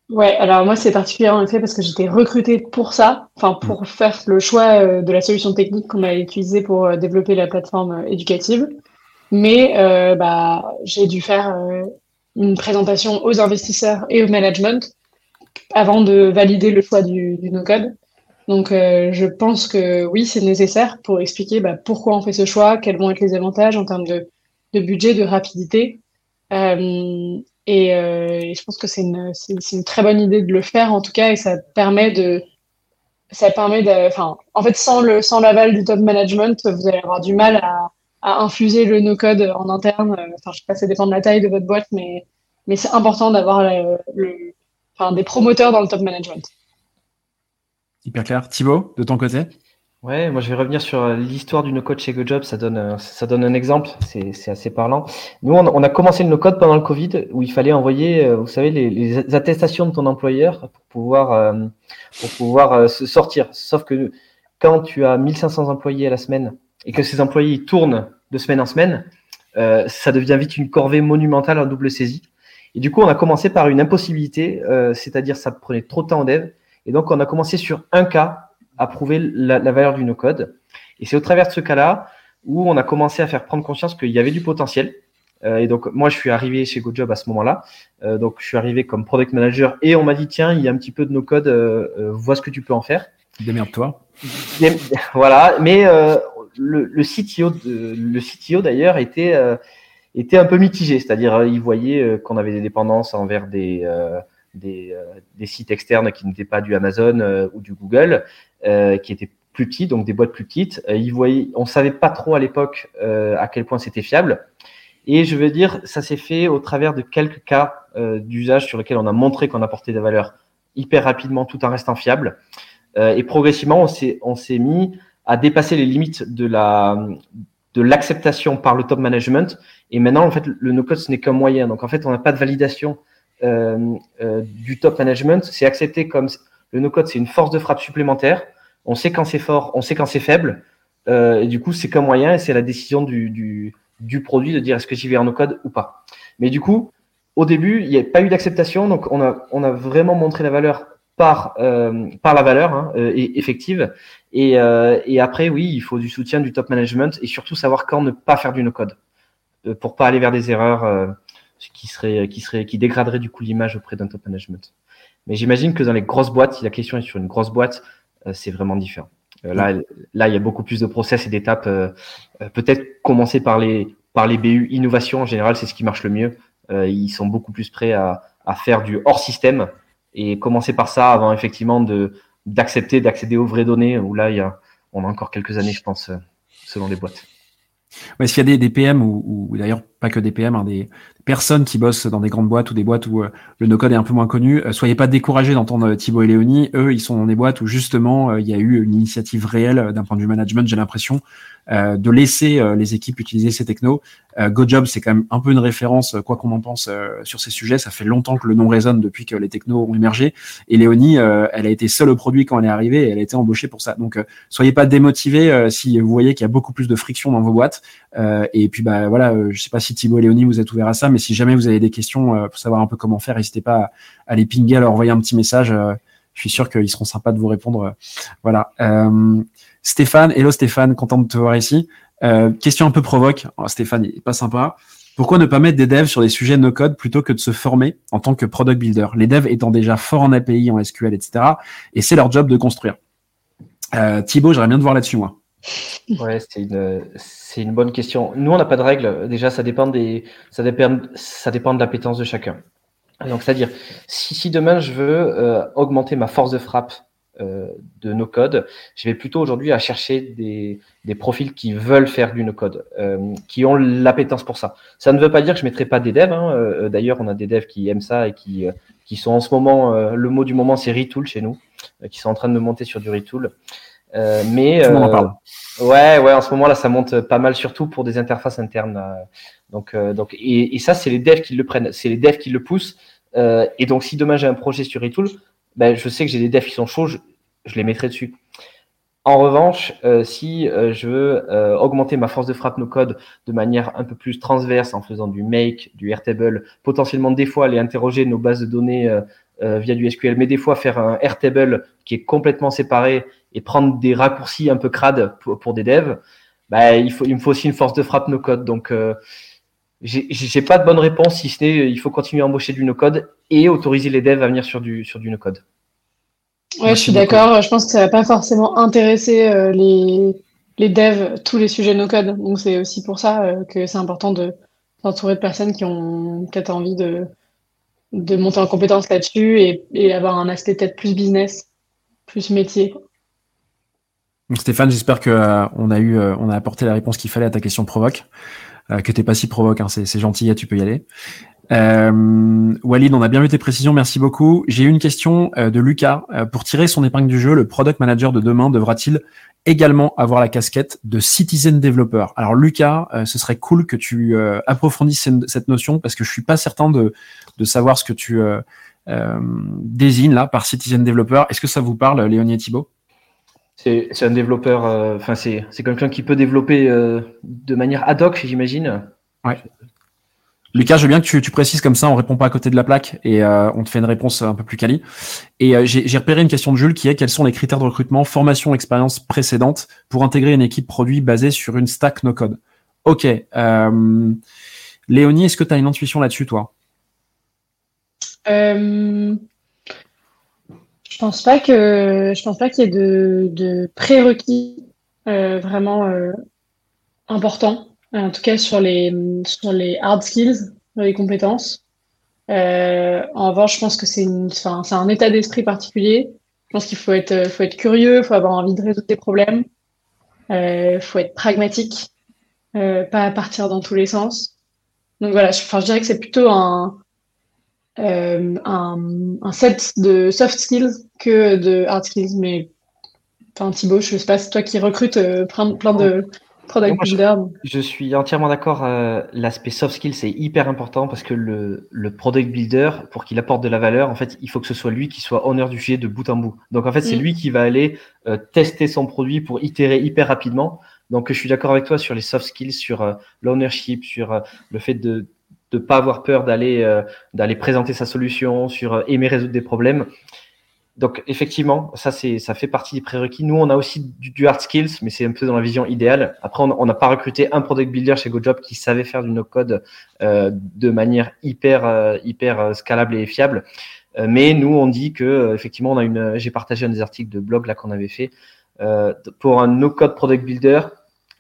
Ouais, alors moi c'est particulier en effet parce que j'étais recrutée pour ça, enfin pour mm. faire le choix euh, de la solution technique qu'on a utilisée pour euh, développer la plateforme éducative. Mais bah, j'ai dû faire une présentation aux investisseurs et au management avant de valider le choix du, du no-code. Donc, euh, je pense que oui, c'est nécessaire pour expliquer bah, pourquoi on fait ce choix, quels vont être les avantages en termes de, de budget, de rapidité. Euh, et, euh, je pense que c'est une, une, très bonne idée de le faire en tout cas, et ça permet de, ça permet de, enfin, en fait, sans le, sans l'aval du top management, vous allez avoir du mal à, à infuser le no-code en interne. Enfin, je sais pas, ça dépend de la taille de votre boîte, mais, mais c'est important d'avoir le, le, enfin, des promoteurs dans le top management. Hyper clair. Thibaut, de ton côté? Ouais, moi je vais revenir sur l'histoire du no-code chez GoJob, ça donne, ça donne un exemple, c'est assez parlant. Nous, on, a commencé le no-code pendant le Covid, où il fallait envoyer, euh, vous savez, les, attestations de ton employeur pour pouvoir, euh, pour pouvoir euh, se sortir. Sauf que quand tu as 1500 employés à la semaine et que ces employés tournent de semaine en semaine, ça devient vite une corvée monumentale en double saisie. Et du coup, on a commencé par une impossibilité, c'est-à-dire ça prenait trop de temps en dev et donc, on a commencé sur un cas à prouver la, valeur du no-code. Et c'est au travers de ce cas-là où on a commencé à faire prendre conscience qu'il y avait du potentiel. Euh, et donc, moi, je suis arrivé chez GoJob à ce moment-là. Euh, donc, je suis arrivé comme product manager et on m'a dit, tiens, il y a un petit peu de no-code, euh, vois ce que tu peux en faire. Démerde-toi. Voilà, mais le, le, CTO, le CTO d'ailleurs était, était un peu mitigé, c'est-à-dire il voyait qu'on avait des dépendances envers des, des, euh, des, sites externes qui n'étaient pas du Amazon euh, ou du Google, euh, qui étaient plus petits, donc des boîtes plus petites. ils voyaient, on savait pas trop à l'époque à quel point c'était fiable. Et je veux dire, ça s'est fait au travers de quelques cas d'usage sur lesquels on a montré qu'on apportait des valeurs hyper rapidement tout en restant fiable. et progressivement, on s'est, mis à dépasser les limites de la de l'acceptation par le top management. Et maintenant, en fait, le no-code, ce n'est qu'un moyen. Donc, en fait, on n'a pas de validation euh, euh, du top management, c'est accepté comme le no-code, c'est une force de frappe supplémentaire. On sait quand c'est fort, on sait quand c'est faible. Euh, et du coup, c'est qu'un moyen et c'est la décision du, du, du, produit de dire est-ce que j'y vais en no-code ou pas. Mais du coup, au début, il n'y a pas eu d'acceptation, donc on a, vraiment montré la valeur par, euh, la valeur hein, effective. Et, euh, et, après, oui, il faut du soutien du top management et surtout savoir quand ne pas faire du no-code pour pas aller vers des erreurs qui serait, qui serait, qui dégraderait du coup l'image auprès d'un top management. Mais j'imagine que dans les grosses boîtes, si la question est sur une grosse boîte, euh, c'est vraiment différent. Euh, là, là, il y a beaucoup plus de process et d'étapes. Euh, peut-être commencer par les, par les BU innovation en général, c'est ce qui marche le mieux. ils sont beaucoup plus prêts à, à faire du hors système et commencer par ça avant effectivement de d'accepter d'accéder aux vraies données où là il y a on a encore quelques années je pense selon les boîtes. Ouais, s'il y a des, des PM ou, ou d'ailleurs pas que des PM, hein, des, personnes qui bossent dans des grandes boîtes ou des boîtes où euh, le no-code est un peu moins connu, euh, soyez pas découragés d'entendre euh, Thibaut et Léonie. Eux, ils sont dans des boîtes où justement il y a eu une initiative réelle d'un point de vue management, j'ai l'impression, euh, de laisser euh, les équipes utiliser ces technos. Euh, GoJob, c'est quand même un peu une référence, quoi qu'on en pense sur ces sujets. Ça fait longtemps que le nom résonne depuis que les technos ont émergé. Et Léonie, elle a été seule au produit quand elle est arrivée et elle a été embauchée pour ça. Donc, soyez pas démotivés si vous voyez qu'il y a beaucoup plus de friction dans vos boîtes. et puis, bah voilà, je sais pas si Thibaut et Léonie vous êtes ouverts à ça, mais si jamais vous avez des questions pour savoir un peu comment faire, n'hésitez pas à, les pinguer, à leur envoyer un petit message. je suis sûr qu'ils seront sympas de vous répondre. Voilà. Stéphane, hello Stéphane, content de te voir ici. Euh, question un peu provoque. Oh, Stéphane, il pas sympa. Pourquoi ne pas mettre des devs sur des sujets no-code plutôt que de se former en tant que product builder? Les devs étant déjà forts en API, en SQL, etc. Et c'est leur job de construire. Euh, Thibaut, j'aimerais bien te voir là-dessus, moi. Ouais, c'est une, bonne question. Nous, on n'a pas de règles. Déjà, ça dépend des, ça dépend, de l'appétence de chacun. Donc, c'est-à-dire, si, si demain je veux euh, augmenter ma force de frappe euh, de no code, je vais plutôt aujourd'hui à chercher des, profils qui veulent faire du no code, euh, qui ont l'appétence pour ça. Ça ne veut pas dire que je mettrai pas des devs. Hein. D'ailleurs, on a des devs qui aiment ça et qui, qui sont en ce moment, le mot du moment, c'est retool chez nous, qui sont en train de monter sur du retool. Mais Tout le monde en parle. Ouais, ouais, en ce moment là, ça monte pas mal, surtout pour des interfaces internes. Donc, donc, et, et ça, c'est les devs qui le prennent, c'est les devs qui le poussent. et donc, si demain j'ai un projet sur Retool, ben, je sais que j'ai des devs qui sont chauds, je, je les mettrai dessus. En revanche, euh, si euh, je veux euh, augmenter ma force de frappe no code de manière un peu plus transverse en faisant du make, du Airtable, potentiellement des fois aller interroger nos bases de données via du SQL, mais des fois faire un Airtable qui est complètement séparé et prendre des raccourcis un peu crades pour, pour des devs, bah, il, faut, il me faut aussi une force de frappe no code. Donc, j'ai pas de bonne réponse si ce n'est il faut continuer à embaucher du no code et autoriser les devs à venir sur du, sur du no code. Ouais, je suis d'accord. Je pense que ça va pas forcément intéresser euh, les, les devs tous les sujets no code. Donc c'est aussi pour ça euh, que c'est important de s'entourer de personnes qui ont peut-être envie de, de monter en compétence là-dessus et, avoir un aspect peut-être plus business, plus métier. Stéphane, j'espère que euh, on a eu, on a apporté la réponse qu'il fallait à ta question provoque, que t'es pas si provoque. Hein, c'est gentil, tu peux y aller. Euh, Walid, on a bien vu tes précisions, merci beaucoup. J'ai une question euh, de Lucas. Euh, pour tirer son épingle du jeu, le product manager de demain devra-t-il également avoir la casquette de citizen developer Alors Lucas, euh, ce serait cool que tu approfondisses cette notion parce que je suis pas certain de, de savoir ce que tu désignes là par citizen developer. Est-ce que ça vous parle, Léonie et Thibault c'est un développeur, enfin c'est quelqu'un qui peut développer de manière ad hoc, j'imagine. Ouais. Lucas, je veux bien que tu, précises comme ça, on répond pas à côté de la plaque et euh, on te fait une réponse un peu plus quali. Et euh, j'ai repéré une question de Jules qui est quels sont les critères de recrutement, formation, expérience précédente pour intégrer une équipe produit basée sur une stack no code? Ok. Euh, Léonie, est-ce que tu as une intuition là-dessus, toi? Je pense pas que je pense pas qu'il y ait de, de prérequis vraiment importants en tout cas sur les, sur les hard skills, les compétences. Euh, en revanche, je pense que c'est un état d'esprit particulier. Je pense qu'il faut être, faut être curieux, il faut avoir envie de résoudre des problèmes, il euh, faut être pragmatique, euh, pas partir dans tous les sens. Donc voilà, je, je dirais que c'est plutôt un, euh, un, un, set de soft skills que de hard skills. Mais enfin, Thibaut, je sais pas, c'est toi qui recrutes euh, plein, plein de je, suis entièrement d'accord. Euh, l'aspect soft skill, c'est hyper important parce que le, le product builder, pour qu'il apporte de la valeur, en fait, il faut que ce soit lui qui soit honneur du sujet de bout en bout. Donc, en fait, c'est mm. lui qui va aller euh, tester son produit pour itérer hyper rapidement. Donc, je suis d'accord avec toi sur les soft skills, sur euh, l'ownership, sur le fait de ne pas avoir peur d'aller d'aller présenter sa solution, sur aimer résoudre des problèmes. Donc effectivement, ça c'est ça fait partie des prérequis. Nous, on a aussi du, hard skills, mais c'est un peu dans la vision idéale. Après, on n'a pas recruté un product builder chez GoJob qui savait faire du no-code euh, de manière hyper euh, hyper euh, scalable et fiable. mais nous, on dit que effectivement, on a une. J'ai partagé un des articles de blog là qu'on avait fait pour un no-code product builder.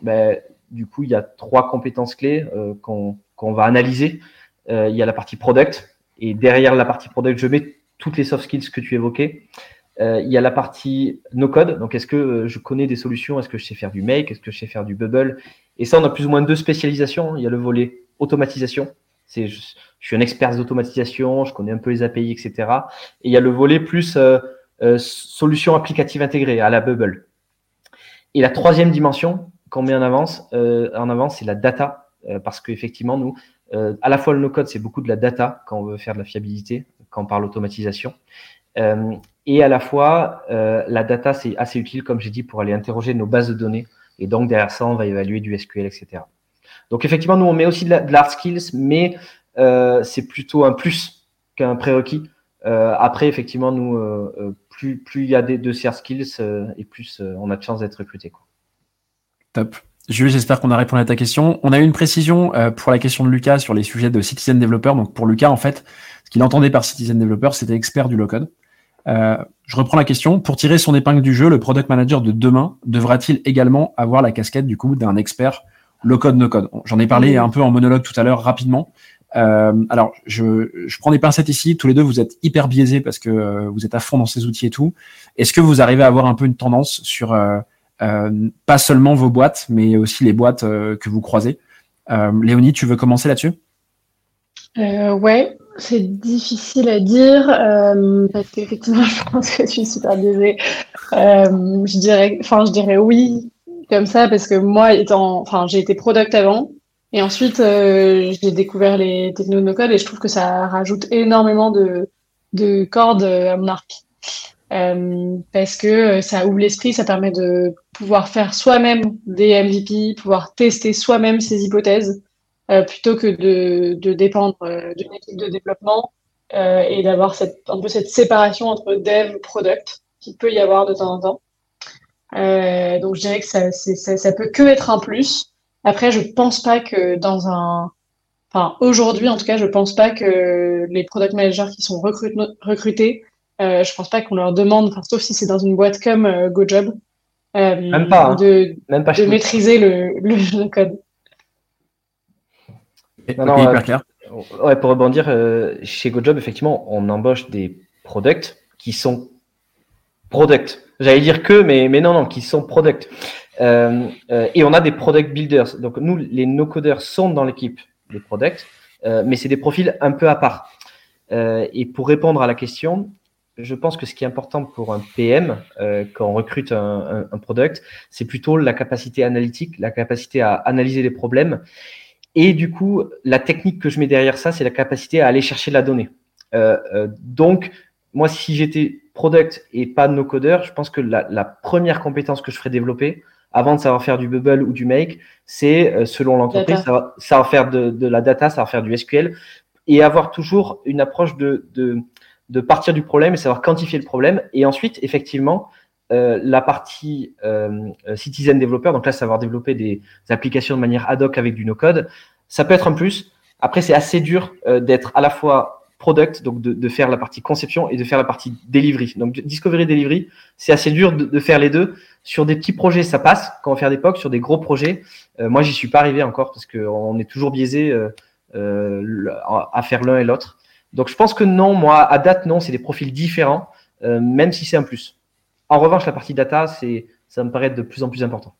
Ben, du coup, il y a trois compétences clés qu'on qu'on va analyser. il y a la partie product et derrière la partie product, je mets toutes les soft skills que tu évoquais. Euh, il y a la partie no code. Donc, est-ce que euh, je connais des solutions? Est-ce que je sais faire du make? Est-ce que je sais faire du bubble? Et ça, on a plus ou moins deux spécialisations. Il y a le volet automatisation. C'est, je, suis un expert d'automatisation, je connais un peu les API, etc. Et il y a le volet plus euh, euh, solution applicative intégrée à la bubble. Et la troisième dimension qu'on met en avance, en avant, c'est la data, parce qu'effectivement, nous, à la fois le no-code, c'est beaucoup de la data quand on veut faire de la fiabilité, quand on parle automatisation. Euh, et à la fois, euh, la data, c'est assez utile, comme j'ai dit, pour aller interroger nos bases de données. Et donc, derrière ça, on va évaluer du SQL, etc. Donc, effectivement, nous, on met aussi de, l'art skills, mais euh, c'est plutôt un plus qu'un prérequis. après, effectivement, nous, plus il y a des, de ces skills, et plus on a de chances d'être recruté. Quoi. Top. Jules, j'espère qu'on a répondu à ta question. On a eu une précision pour la question de Lucas sur les sujets de citizen developer. Donc pour Lucas, en fait, qu'il entendait par Citizen Developer, c'était expert du low-code. Euh, je reprends la question. Pour tirer son épingle du jeu, le product manager de demain devra-t-il également avoir la casquette du coup d'un expert low code no code J'en ai parlé un peu en monologue tout à l'heure rapidement. Euh, alors, je, je, prends des pincettes ici. Tous les deux, vous êtes hyper biaisés parce que euh, vous êtes à fond dans ces outils et tout. Est-ce que vous arrivez à avoir un peu une tendance sur euh, euh pas seulement vos boîtes, mais aussi les boîtes que vous croisez? Léonie, tu veux commencer là-dessus? Ouais, c'est difficile à dire euh, parce qu'effectivement, je pense que je suis super biaisée. Euh, je dirais, enfin, je dirais oui comme ça parce que moi, étant, enfin, j'ai été product avant et ensuite euh, j'ai découvert les techno no code et je trouve que ça rajoute énormément de, de cordes à mon arc. Euh, parce que ça ouvre l'esprit, ça permet de pouvoir faire soi-même des MVP, pouvoir tester soi-même ses hypothèses, euh, plutôt que de, de dépendre euh, d'une équipe de développement euh, et d'avoir un peu cette séparation entre dev product qui peut y avoir de temps en temps. donc je dirais que ça, ça, ça peut que être un plus. Après, je pense pas que dans un, enfin aujourd'hui en tout cas, je pense pas que les product managers qui sont recrutés, euh, je pense pas qu'on leur demande, enfin, sauf si c'est dans une boîte comme GoJob, même pas, hein. de, même pas de maîtriser le, le, le code. Non, non, hyper clair. Ouais, pour rebondir, euh, chez GoJob, effectivement, on embauche des products qui sont product. J'allais dire que, mais, mais non, non, qui sont product. Euh, euh, et on a des product builders. Donc, nous, les no-coders sont dans l'équipe des products, euh, mais c'est des profils un peu à part. Euh, et pour répondre à la question, je pense que ce qui est important pour un PM, euh, quand on recrute un, un, un product, c'est plutôt la capacité analytique, la capacité à analyser les problèmes et du coup, la technique que je mets derrière ça, c'est la capacité à aller chercher la donnée. Euh, euh, donc, moi, si j'étais product et pas no codeur, je pense que la, la, première compétence que je ferais développer, avant de savoir faire du bubble ou du make, c'est euh, selon l'entreprise, savoir, savoir, faire de, de, la data, savoir faire du SQL et avoir toujours une approche de, de, de partir du problème et savoir quantifier le problème. Et ensuite, effectivement, euh, la partie euh, citizen developer, donc là, savoir développer des, applications de manière ad hoc avec du no-code, ça peut être un plus. Après, c'est assez dur euh, d'être à la fois product, donc de, faire la partie conception et de faire la partie delivery. Donc, discovery delivery, c'est assez dur de, faire les deux. Sur des petits projets, ça passe quand on fait d'époque. Sur des gros projets, euh, moi, j'y suis pas arrivé encore parce qu'on est toujours biaisé à faire l'un et l'autre. Donc, je pense que non, moi, à date, non, c'est des profils différents, même si c'est un plus. En revanche, la partie data, c'est, ça me paraît de plus en plus important.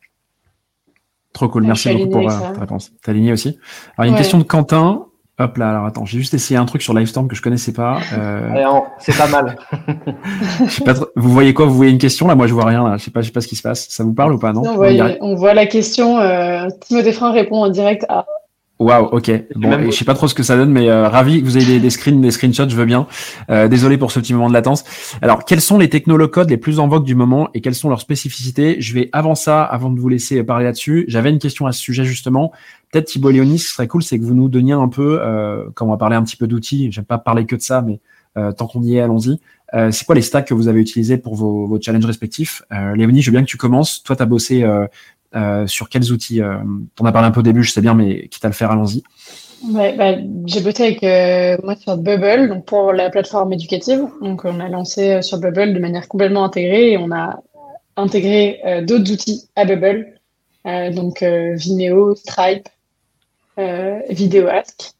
Trop cool, merci beaucoup pour ta réponse. T'es aligné aussi? Alors, il y a une ouais. question de Quentin. Hop là, alors attends, j'ai juste essayé un truc sur Livestorm que je connaissais pas. Euh... c'est pas mal. je sais pas trop... Vous voyez quoi? Vous voyez une question là? Moi, je vois rien. Là. Je sais pas, je sais pas ce qui se passe. Ça vous parle ou pas? Non? on, voit, on, voit, la question. Euh, Timothée Frein répond en direct à Waouh, ok. Bon, je sais pas trop ce que ça donne, mais euh, ravi que vous ayez des, des, screens, des screenshots, je veux bien. Euh, désolé pour ce petit moment de latence. Alors, quels sont les technolocodes les plus en vogue du moment et quelles sont leurs spécificités? Je vais avant ça, avant de vous laisser parler là-dessus, j'avais une question à ce sujet justement. Peut-être Thibault Léonis, ce serait cool, c'est que vous nous donniez un peu, euh, quand on va parler un petit peu d'outils, j'aime pas parler que de ça, mais euh, tant qu'on y est, allons-y. Euh, c'est quoi les stacks que vous avez utilisés pour vos, vos challenges respectifs? Euh, Léonie, je veux bien que tu commences. Toi, tu as bossé euh, sur quels outils euh, T'en as parlé un peu au début, je sais bien, mais quitte à le faire, allons-y. Bah, j'ai bossé avec euh, moi sur Bubble, donc pour la plateforme éducative. Donc on a lancé euh, sur Bubble de manière complètement intégrée et on a intégré d'autres outils à Bubble, donc Vimeo, Stripe, VideoAsk.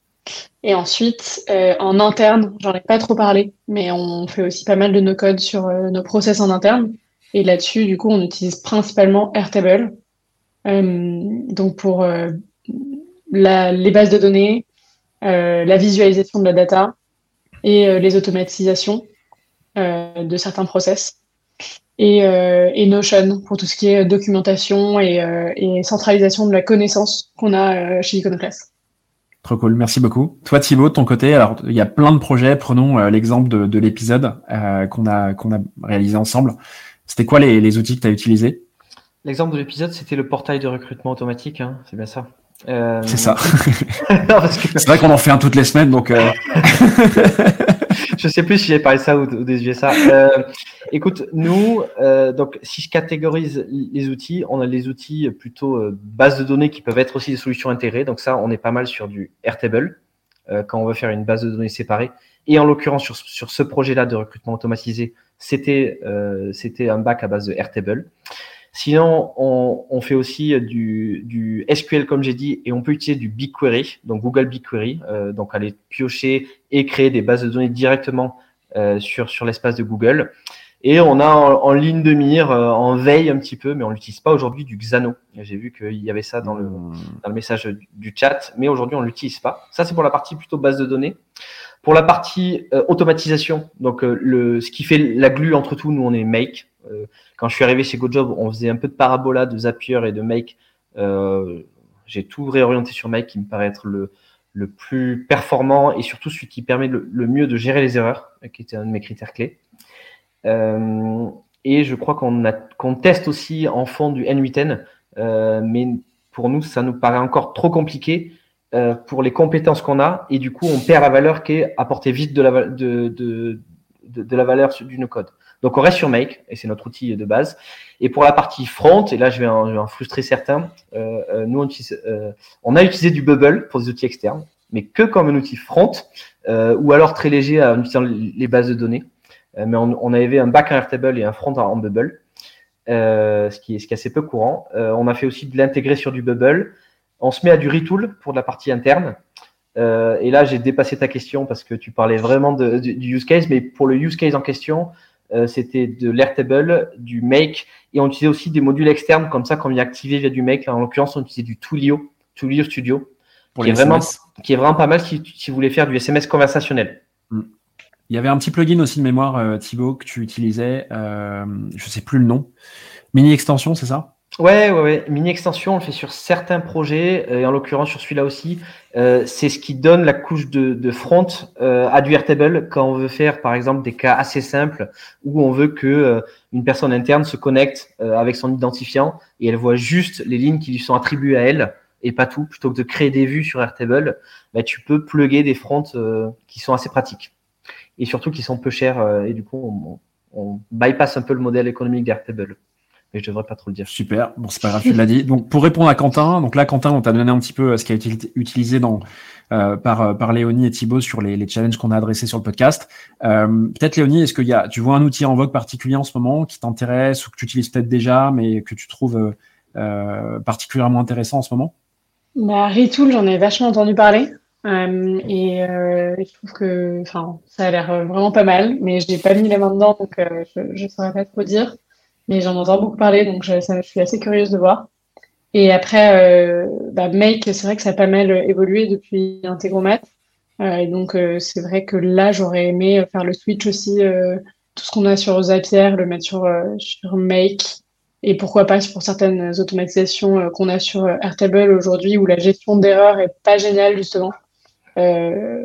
Et ensuite, en interne, j'en ai pas trop parlé, mais on fait aussi pas mal de nos codes sur nos process en interne. Et là-dessus, du coup, on utilise principalement Airtable, donc pour euh, les bases de données, euh, la visualisation de la data et les automatisations de certains process. Et, Notion pour tout ce qui est documentation et, centralisation de la connaissance qu'on a chez Iconoclast. Trop cool, merci beaucoup. Toi Thibaut, de ton côté, alors il y a plein de projets. Prenons euh, l'exemple de, de l'épisode euh, qu'on a qu'on a réalisé ensemble. C'était quoi les, outils que tu as utilisés? L'exemple de l'épisode, c'était le portail de recrutement automatique, hein, c'est bien ça. Euh... C'est ça. que... C'est vrai qu'on en fait un toutes les semaines, donc. Euh... je sais plus si j'ai parlé ça ou, ou des USA. Euh, écoute, nous, euh, donc si je catégorise les outils, on a les outils plutôt euh, base de données qui peuvent être aussi des solutions intégrées. Donc ça, on est pas mal sur du Airtable. quand on veut faire une base de données séparée. Et en l'occurrence, sur, sur ce projet-là de recrutement automatisé, c'était c'était un bac à base de Airtable. Sinon, on, on fait aussi du, du SQL, comme j'ai dit, et on peut utiliser du BigQuery, donc Google BigQuery, euh, donc aller piocher et créer des bases de données directement euh, sur, sur l'espace de Google. Et on a en, ligne de mire, euh, en veille un petit peu, mais on l'utilise pas aujourd'hui, du Xano. J'ai vu qu'il y avait ça dans le, hmm. dans le message du chat, mais aujourd'hui on l'utilise pas. Ça, c'est pour la partie plutôt base de données. Pour la partie euh, automatisation, donc le, ce qui fait la glue entre tout, nous on est Make. Quand je suis arrivé chez GoJob, on faisait un peu de parabola, de Zapier et de Make. Euh, j'ai tout réorienté sur Make qui me paraît être le, le plus performant et surtout celui qui permet le, mieux de gérer les erreurs, qui était un de mes critères clés. Euh, et je crois qu'on teste aussi en fond du N8N, euh, mais pour nous, ça nous paraît encore trop compliqué euh, pour les compétences qu'on a, et du coup, on perd la valeur qui est apporter vite de la, de, de, de la valeur du no-code. Donc on reste sur Make et c'est notre outil de base. Et pour la partie front, et là je vais en, frustrer certains, euh, euh, nous euh, on, a utilisé du Bubble pour des outils externes, mais que comme un outil front ou alors très léger en utilisant les bases de données. mais on, avait un back Airtable et un front en, Bubble, ce, qui est, assez peu courant. on a fait aussi de l'intégrer sur du Bubble. On se met à du retool pour la partie interne. et là, j'ai dépassé ta question parce que tu parlais vraiment de, du use case, mais pour le use case en question, euh, c'était de l'Airtable, du Make, et on utilisait aussi des modules externes comme ça, comme il est activé via du Make. en l'occurrence, on utilisait du Twilio, Twilio Studio, qui, est vraiment, qui est vraiment pas mal si, si, vous voulez faire du SMS conversationnel. Mm. Il y avait un petit plugin aussi de mémoire, euh, Thibaut, que tu utilisais, euh, je sais plus le nom. Mini extension, c'est ça? Ouais, ouais, ouais. Mini extension, on le fait sur certains projets, euh, et en l'occurrence sur celui-là aussi. Euh, c'est ce qui donne la couche de, de front euh, à du Airtable quand on veut faire, par exemple, des cas assez simples où on veut que une personne interne se connecte avec son identifiant et elle voit juste les lignes qui lui sont attribuées à elle et pas tout. Plutôt que de créer des vues sur Airtable, bah, tu peux plugger des fronts qui sont assez pratiques et surtout qui sont peu chers et du coup on, on bypass un peu le modèle économique d'Airtable mais je devrais pas trop le dire. Super. Bon, c'est pas grave, tu l'as dit. Donc, pour répondre à Quentin, donc là, Quentin, on t'a donné un petit peu euh, ce qui a été utilisé dans, euh, par, euh, par Léonie et Thibaut sur les, les challenges qu'on a adressés sur le podcast. Euh, peut-être, Léonie, est-ce qu'il y a, tu vois un outil en vogue particulier en ce moment qui t'intéresse ou que tu utilises peut-être déjà, mais que tu trouves euh, particulièrement intéressant en ce moment? Bah, Retool, j'en ai vachement entendu parler. Euh, et je trouve que, enfin, ça a l'air vraiment pas mal, mais je n'ai pas mis la main dedans, donc je ne saurais pas trop dire mais j'en entends beaucoup parler, donc je, ça, je, suis assez curieuse de voir. Et après, euh, bah, Make, c'est vrai que ça a pas mal évolué depuis Integromat. Euh, donc, euh, c'est vrai que là, j'aurais aimé faire le switch aussi, euh, tout ce qu'on a sur Zapier, le mettre sur, euh, sur Make. Et pourquoi pas pour certaines automatisations qu'on a sur Airtable aujourd'hui, où la gestion d'erreurs est pas géniale, justement,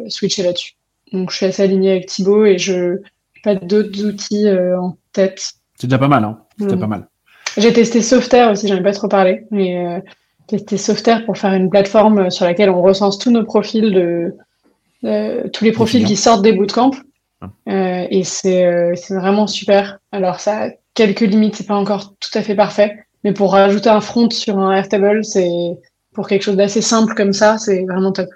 switcher là-dessus. Donc, je suis assez alignée avec Thibaut et je n'ai pas d'autres outils en tête. C'est déjà pas mal, hein c'était mm. pas mal. J'ai testé Softair aussi, j'en ai pas trop parlé, mais euh, testé Softair pour faire une plateforme sur laquelle on recense tous nos profils de euh, tous les profils qui sortent des bootcamps. Ah. Euh, et c'est euh, vraiment super. Alors ça a quelques limites, c'est pas encore tout à fait parfait, mais pour rajouter un front sur un Airtable, c'est pour quelque chose d'assez simple comme ça, c'est vraiment top.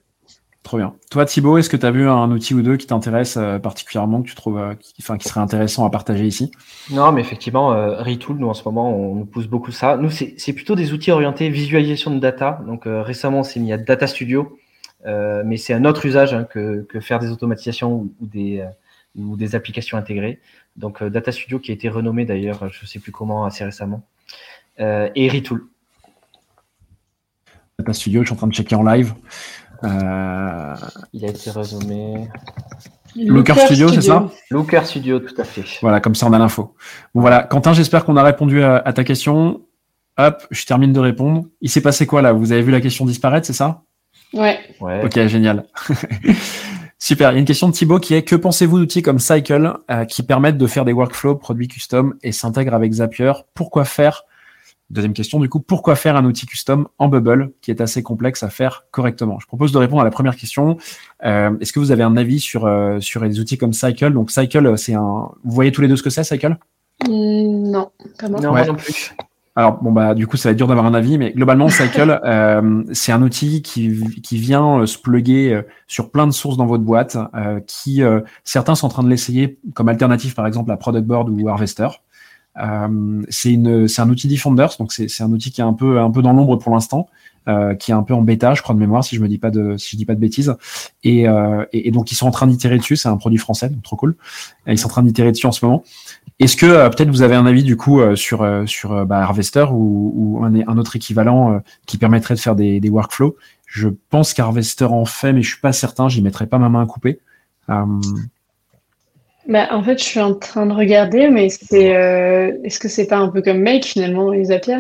Trop bien. Toi, Thibaut, est-ce que tu as vu un outil ou deux qui t'intéresse euh, particulièrement, que tu trouves, euh, qui, serait intéressant à partager ici? Non, mais effectivement, euh, Retool, nous en ce moment, on nous pousse beaucoup ça. Nous, c'est plutôt des outils orientés visualisation de data. Donc récemment, on s'est mis à Data Studio, mais c'est un autre usage hein, que, que, faire des automatisations ou, des, ou des applications intégrées. Donc Data Studio qui a été renommé d'ailleurs, je ne sais plus comment, assez récemment, et Retool. Data Studio, je suis en train de checker en live. Euh, il a été renommé. Looker, Studio, c'est ça? Looker Studio, tout à fait. Voilà, comme ça on a l'info. Bon voilà, Quentin, j'espère qu'on a répondu à, ta question. Hop, je termine de répondre. Il s'est passé quoi là? Vous avez vu la question disparaître, c'est ça? Ouais. ouais. Ok, génial. Super. Il y a une question de Thibaut qui est que pensez-vous d'outils comme Cycle euh, qui permettent de faire des workflows produits custom et s'intègrent avec Zapier? Pourquoi faire Deuxième question, du coup, pourquoi faire un outil custom en Bubble qui est assez complexe à faire correctement? Je propose de répondre à la première question. Euh, Est-ce que vous avez un avis sur, euh, sur les outils comme Cycle? Donc Cycle, c'est un. Vous voyez tous les deux ce que c'est, Cycle? Mm, Non, pas Non, moi non plus. alors bon bah du coup ça va être dur d'avoir un avis, mais globalement Cycle euh, c'est un outil qui, qui vient euh, se plugger euh, sur plein de sources dans votre boîte, qui certains sont en train de l'essayer comme alternative par exemple à Product Board ou Harvester. C'est une c'est un outil Defenders, donc c'est un outil qui est un peu un peu dans l'ombre pour l'instant, qui est un peu en bêta, je crois de mémoire si je me dis pas de si je dis pas de bêtises. Et, et, donc ils sont en train d'itérer dessus, c'est un produit français, donc trop cool. ils sont en train d'itérer dessus en ce moment. Est-ce que euh, peut-être vous avez un avis du coup euh, sur euh, sur bah, Harvester ou, ou un, un, autre équivalent qui permettrait de faire des, des workflows? Je pense qu'Harvester en fait, mais je suis pas certain. J'y mettrai pas ma main à couper. Bah, en fait, je suis en train de regarder, mais c'est est-ce que c'est pas un peu comme Make finalement les Zapier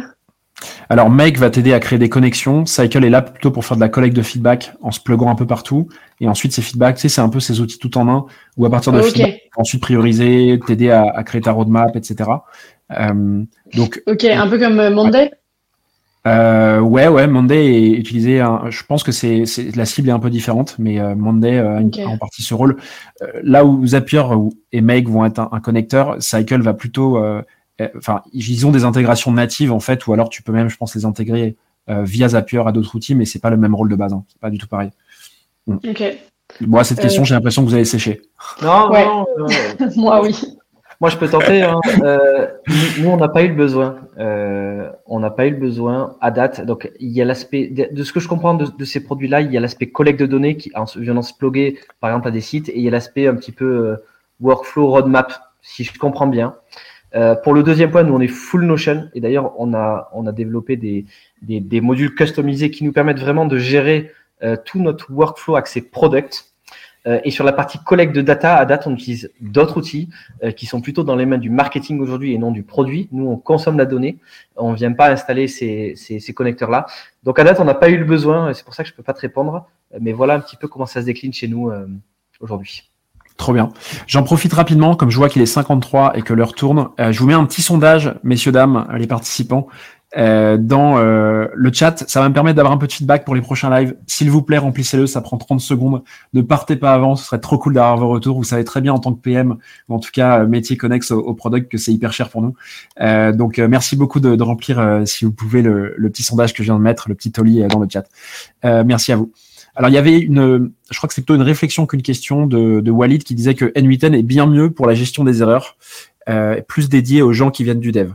alors Make va t'aider à créer des connexions. Cycle est là plutôt pour faire de la collecte de feedback en se pluguant un peu partout. Et ensuite, ces feedbacks, tu sais, c'est un peu ces outils tout en un, où à partir de feedback, ensuite prioriser, t'aider à, créer ta roadmap, etc. Euh, donc, ok, un peu comme euh, Monday? Euh, ouais, ouais, Monday est utilisé. je pense que c'est la cible est un peu différente, mais euh, Monday a en partie ce rôle. là où Zapier et Make vont être un, connecteur, Cycle va plutôt, enfin, ils ont des intégrations natives en fait, ou alors tu peux même, je pense, les intégrer via Zapier à d'autres outils, mais c'est pas le même rôle de base. Hein, c'est pas du tout pareil. Ok. Bon, cette question, j'ai l'impression que vous allez sécher. Non, non, Moi, oui. Moi, je peux tenter. Hein. Euh, nous, on n'a pas eu le besoin. Euh, on n'a pas eu le besoin à date. Donc, il y a l'aspect de, ce que je comprends de, ces produits-là, il y a l'aspect collecte de données qui en venant se pluguer, par exemple, à des sites, et il y a l'aspect un petit peu euh, workflow roadmap, si je comprends bien. pour le deuxième point, nous, on est full Notion, et d'ailleurs, on a on a développé des, des, des modules customisés qui nous permettent vraiment de gérer tout notre workflow accès product euh, et sur la partie collecte de data, à date, on utilise d'autres outils euh, qui sont plutôt dans les mains du marketing aujourd'hui et non du produit. Nous, on consomme la donnée. On vient pas installer ces, connecteurs-là. Donc, à date, on n'a pas eu le besoin. C'est pour ça que je peux pas te répondre. Mais voilà un petit peu comment ça se décline chez nous euh, aujourd'hui. Trop bien. J'en profite rapidement, comme je vois qu'il est 53 et que l'heure tourne. je vous mets un petit sondage, messieurs, dames, les participants. Euh, dans euh, le chat. Ça va me permettre d'avoir un peu de feedback pour les prochains lives. S'il vous plaît, remplissez-le, ça prend 30 secondes. Ne partez pas avant, ce serait trop cool d'avoir vos retours. Vous savez très bien en tant que PM, ou en tout cas euh, métier connexe au, product, que c'est hyper cher pour nous. Euh, donc merci beaucoup de, de remplir, si vous pouvez, le, le, petit sondage que je viens de mettre, le petit Oli dans le chat. merci à vous. Alors il y avait une, je crois que c'est plutôt une réflexion qu'une question de, de Walid qui disait que N8N est bien mieux pour la gestion des erreurs euh, plus dédié aux gens qui viennent du dev.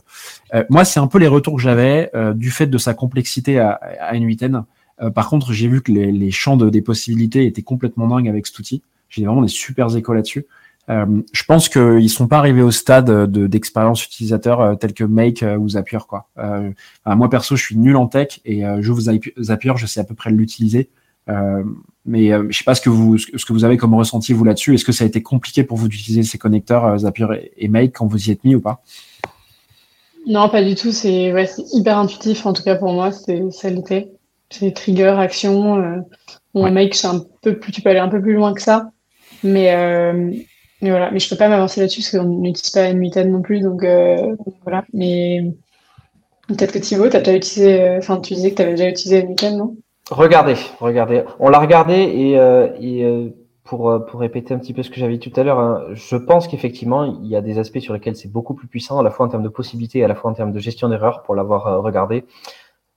Euh, moi, c'est un peu les retours que j'avais euh, du fait de sa complexité à, à N8N. Euh, par contre, j'ai vu que les, champs de, des possibilités étaient complètement dingues avec cet outil. J'ai vraiment des super échos là-dessus. je pense qu'ils sont pas arrivés au stade d'expérience utilisateur tel que Make ou Zapier. Moi perso, je suis nul en tech et vous Zapier, je sais à peu près l'utiliser. Euh, mais euh, je sais pas ce que vous ce que vous avez comme ressenti vous là-dessus. Est-ce que ça a été compliqué pour vous d'utiliser ces connecteurs euh, Zapier et Make quand vous y êtes mis ou pas? Non, pas du tout. C'est ouais, hyper intuitif. En tout cas pour moi, c'est ça l'était. C'est trigger, action. Euh, bon, Make, c'est un peu plus. Tu peux aller un peu plus loin que ça. Mais, euh, mais voilà. Mais je peux pas m'avancer là-dessus parce qu'on n'utilise pas une mitaine non plus. Donc, euh, voilà. Mais peut-être que Thibaut, tu as déjà utilisé. Enfin, tu disais que tu avais déjà utilisé une mitaine, non? Regardez, regardez. On l'a regardé et, euh, et euh, pour, euh, pour répéter un petit peu ce que j'avais dit tout à l'heure, hein, je pense qu'effectivement, il y a des aspects sur lesquels c'est beaucoup plus puissant, à la fois en termes de possibilités, à la fois en termes de gestion d'erreurs, pour l'avoir regardé.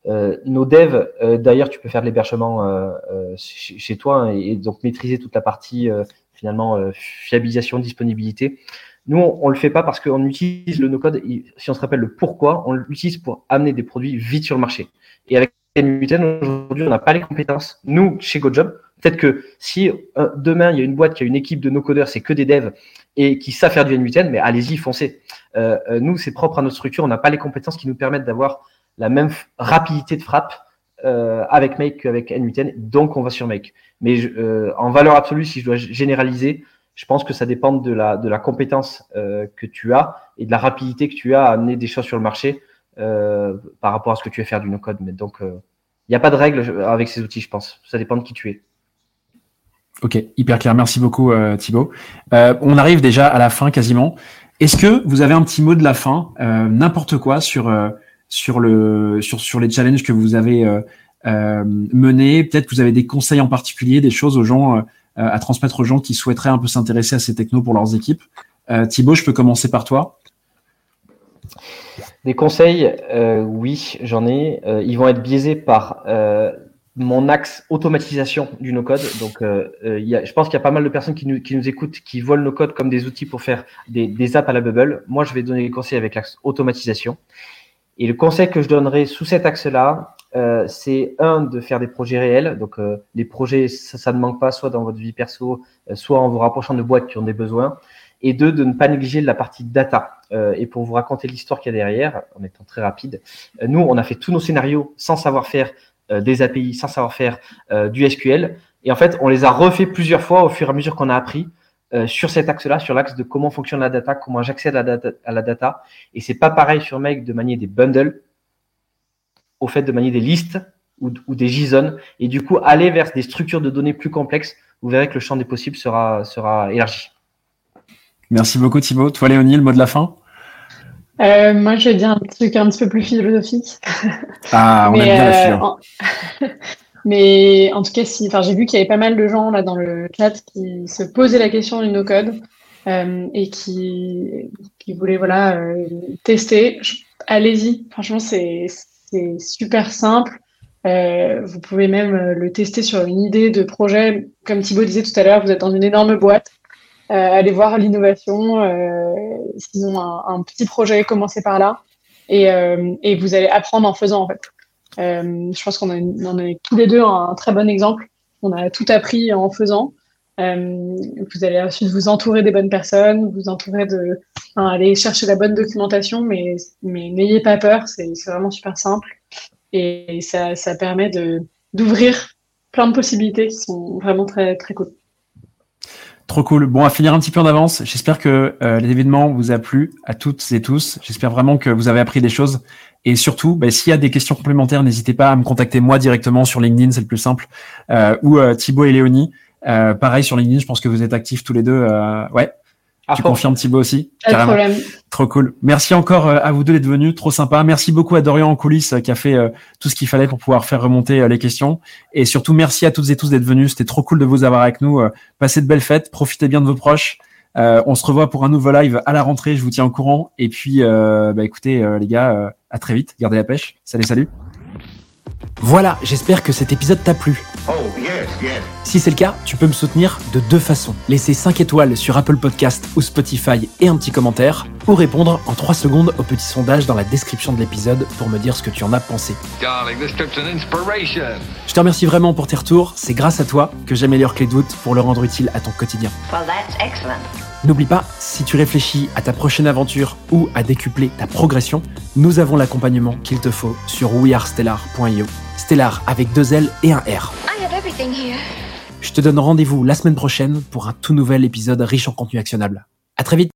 nos devs, d'ailleurs, tu peux faire de l'hébergement chez, toi hein, et, donc maîtriser toute la partie finalement fiabilisation, disponibilité. Nous, on, on le fait pas parce qu'on utilise le no-code. Si on se rappelle le pourquoi, on l'utilise pour amener des produits vite sur le marché. Et aujourd'hui, on n'a pas les compétences. Nous, chez GoJob, peut-être que si euh, demain, il y a une boîte qui a une équipe de no-codeurs, c'est que des devs et qui savent faire du N8N, mais allez-y, foncez. Euh, euh, nous, c'est propre à notre structure, on n'a pas les compétences qui nous permettent d'avoir la même rapidité de frappe avec Make qu'avec N8N, donc on va sur Make. Mais en valeur absolue, si je dois généraliser, je pense que ça dépend de la, de la compétence que tu as et de la rapidité que tu as à amener des choses sur le marché. Euh, par rapport à ce que tu veux faire du no-code. Mais donc, il euh, n'y a pas de règle avec ces outils, je pense. Ça dépend de qui tu es. Ok, hyper clair. Merci beaucoup, euh, Thibaut. on arrive déjà à la fin quasiment. Est-ce que vous avez un petit mot de la fin, n'importe quoi sur sur le sur sur les challenges que vous avez menés? Peut-être que vous avez des conseils en particulier, des choses aux gens à transmettre aux gens qui souhaiteraient un peu s'intéresser à ces technos pour leurs équipes. Thibaut, je peux commencer par toi. Des conseils, euh, oui, j'en ai. Euh, ils vont être biaisés par euh, mon axe automatisation du no-code. Donc, euh, euh, y a, je pense qu'il y a pas mal de personnes qui nous, qui nous écoutent, qui voient le no-code comme des outils pour faire des, des, apps à la bubble. Moi, je vais donner des conseils avec l'axe automatisation. Et le conseil que je donnerai sous cet axe-là, euh, c'est un de faire des projets réels. Donc, les projets, ça, ça, ne manque pas, soit dans votre vie perso, soit en vous rapprochant de boîtes qui ont des besoins. Et deux, de ne pas négliger la partie data. et pour vous raconter l'histoire qu'il y a derrière, en étant très rapide, nous, on a fait tous nos scénarios sans savoir faire euh, des API, sans savoir faire euh, du SQL. Et en fait, on les a refait plusieurs fois au fur et à mesure qu'on a appris euh, sur cet axe-là, sur l'axe de comment fonctionne la data, comment j'accède à, à, la data. Et c'est pas pareil sur Make de manier des bundles au fait de manier des listes ou, ou, des JSON. Et du coup, aller vers des structures de données plus complexes, vous verrez que le champ des possibles sera, sera élargi. Merci beaucoup Thibaut. Toi Léonie, le mot de la fin? Euh, moi, je vais dire un truc un petit peu plus philosophique. Ah, on mais, aime bien la philo. En... mais en tout cas, si, enfin, j'ai vu qu'il y avait pas mal de gens là dans le chat qui se posaient la question du no-code euh, et qui, qui voulaient voilà euh, tester. Allez-y. Franchement, c'est c'est super simple. Euh, vous pouvez même le tester sur une idée de projet. Comme Thibaut disait tout à l'heure, vous êtes dans une énorme boîte. Euh, aller voir l'innovation, euh, sinon un, un, petit projet, commencer par là, et, euh, et, vous allez apprendre en faisant en fait. je pense qu'on en est tous les deux un, très bon exemple. On a tout appris en faisant. vous allez ensuite vous entourer des bonnes personnes, vous entourer de, enfin, aller chercher la bonne documentation, mais mais n'ayez pas peur, c'est vraiment super simple et ça, ça permet de d'ouvrir plein de possibilités qui sont vraiment très très cool. Trop cool. Bon, à finir un petit peu en avance. J'espère que euh, l'événement vous a plu à toutes et tous. J'espère vraiment que vous avez appris des choses. Et surtout, bah, s'il y a des questions complémentaires, n'hésitez pas à me contacter moi directement sur LinkedIn, c'est le plus simple, euh, ou euh, Thibaut et Léonie. Euh, pareil sur LinkedIn, je pense que vous êtes actifs tous les deux. Ouais, ah, tu confirmes Thibaut aussi Pas de problème. Trop cool. Merci encore euh, à vous deux d'être venus, trop sympa. Merci beaucoup à Dorian en coulisses qui a fait tout ce qu'il fallait pour pouvoir faire remonter les questions. Et surtout, merci à toutes et tous d'être venus. C'était trop cool de vous avoir avec nous. Passez de belles fêtes, profitez bien de vos proches. Euh, on se revoit pour un nouveau live à la rentrée, je vous tiens au courant. Et puis, euh, bah écoutez, euh, les gars, à très vite. Gardez la pêche. Salut, salut. Voilà, j'espère que cet épisode t'a plu. Oh, yes, yes. Si c'est le cas, tu peux me soutenir de deux façons. Laisser 5 étoiles sur Apple Podcast ou Spotify et un petit commentaire, ou répondre en 3 secondes au petit sondage dans la description de l'épisode pour me dire ce que tu en as pensé. Darling, Je te remercie vraiment pour tes retours, c'est grâce à toi que j'améliore Clé de voûte pour le rendre utile à ton quotidien. Well, N'oublie pas, si tu réfléchis à ta prochaine aventure ou à décupler ta progression, nous avons l'accompagnement qu'il te faut sur wearestellar.io. Stellar avec deux L et un R. Je te donne rendez-vous la semaine prochaine pour un tout nouvel épisode riche en contenu actionnable. À très vite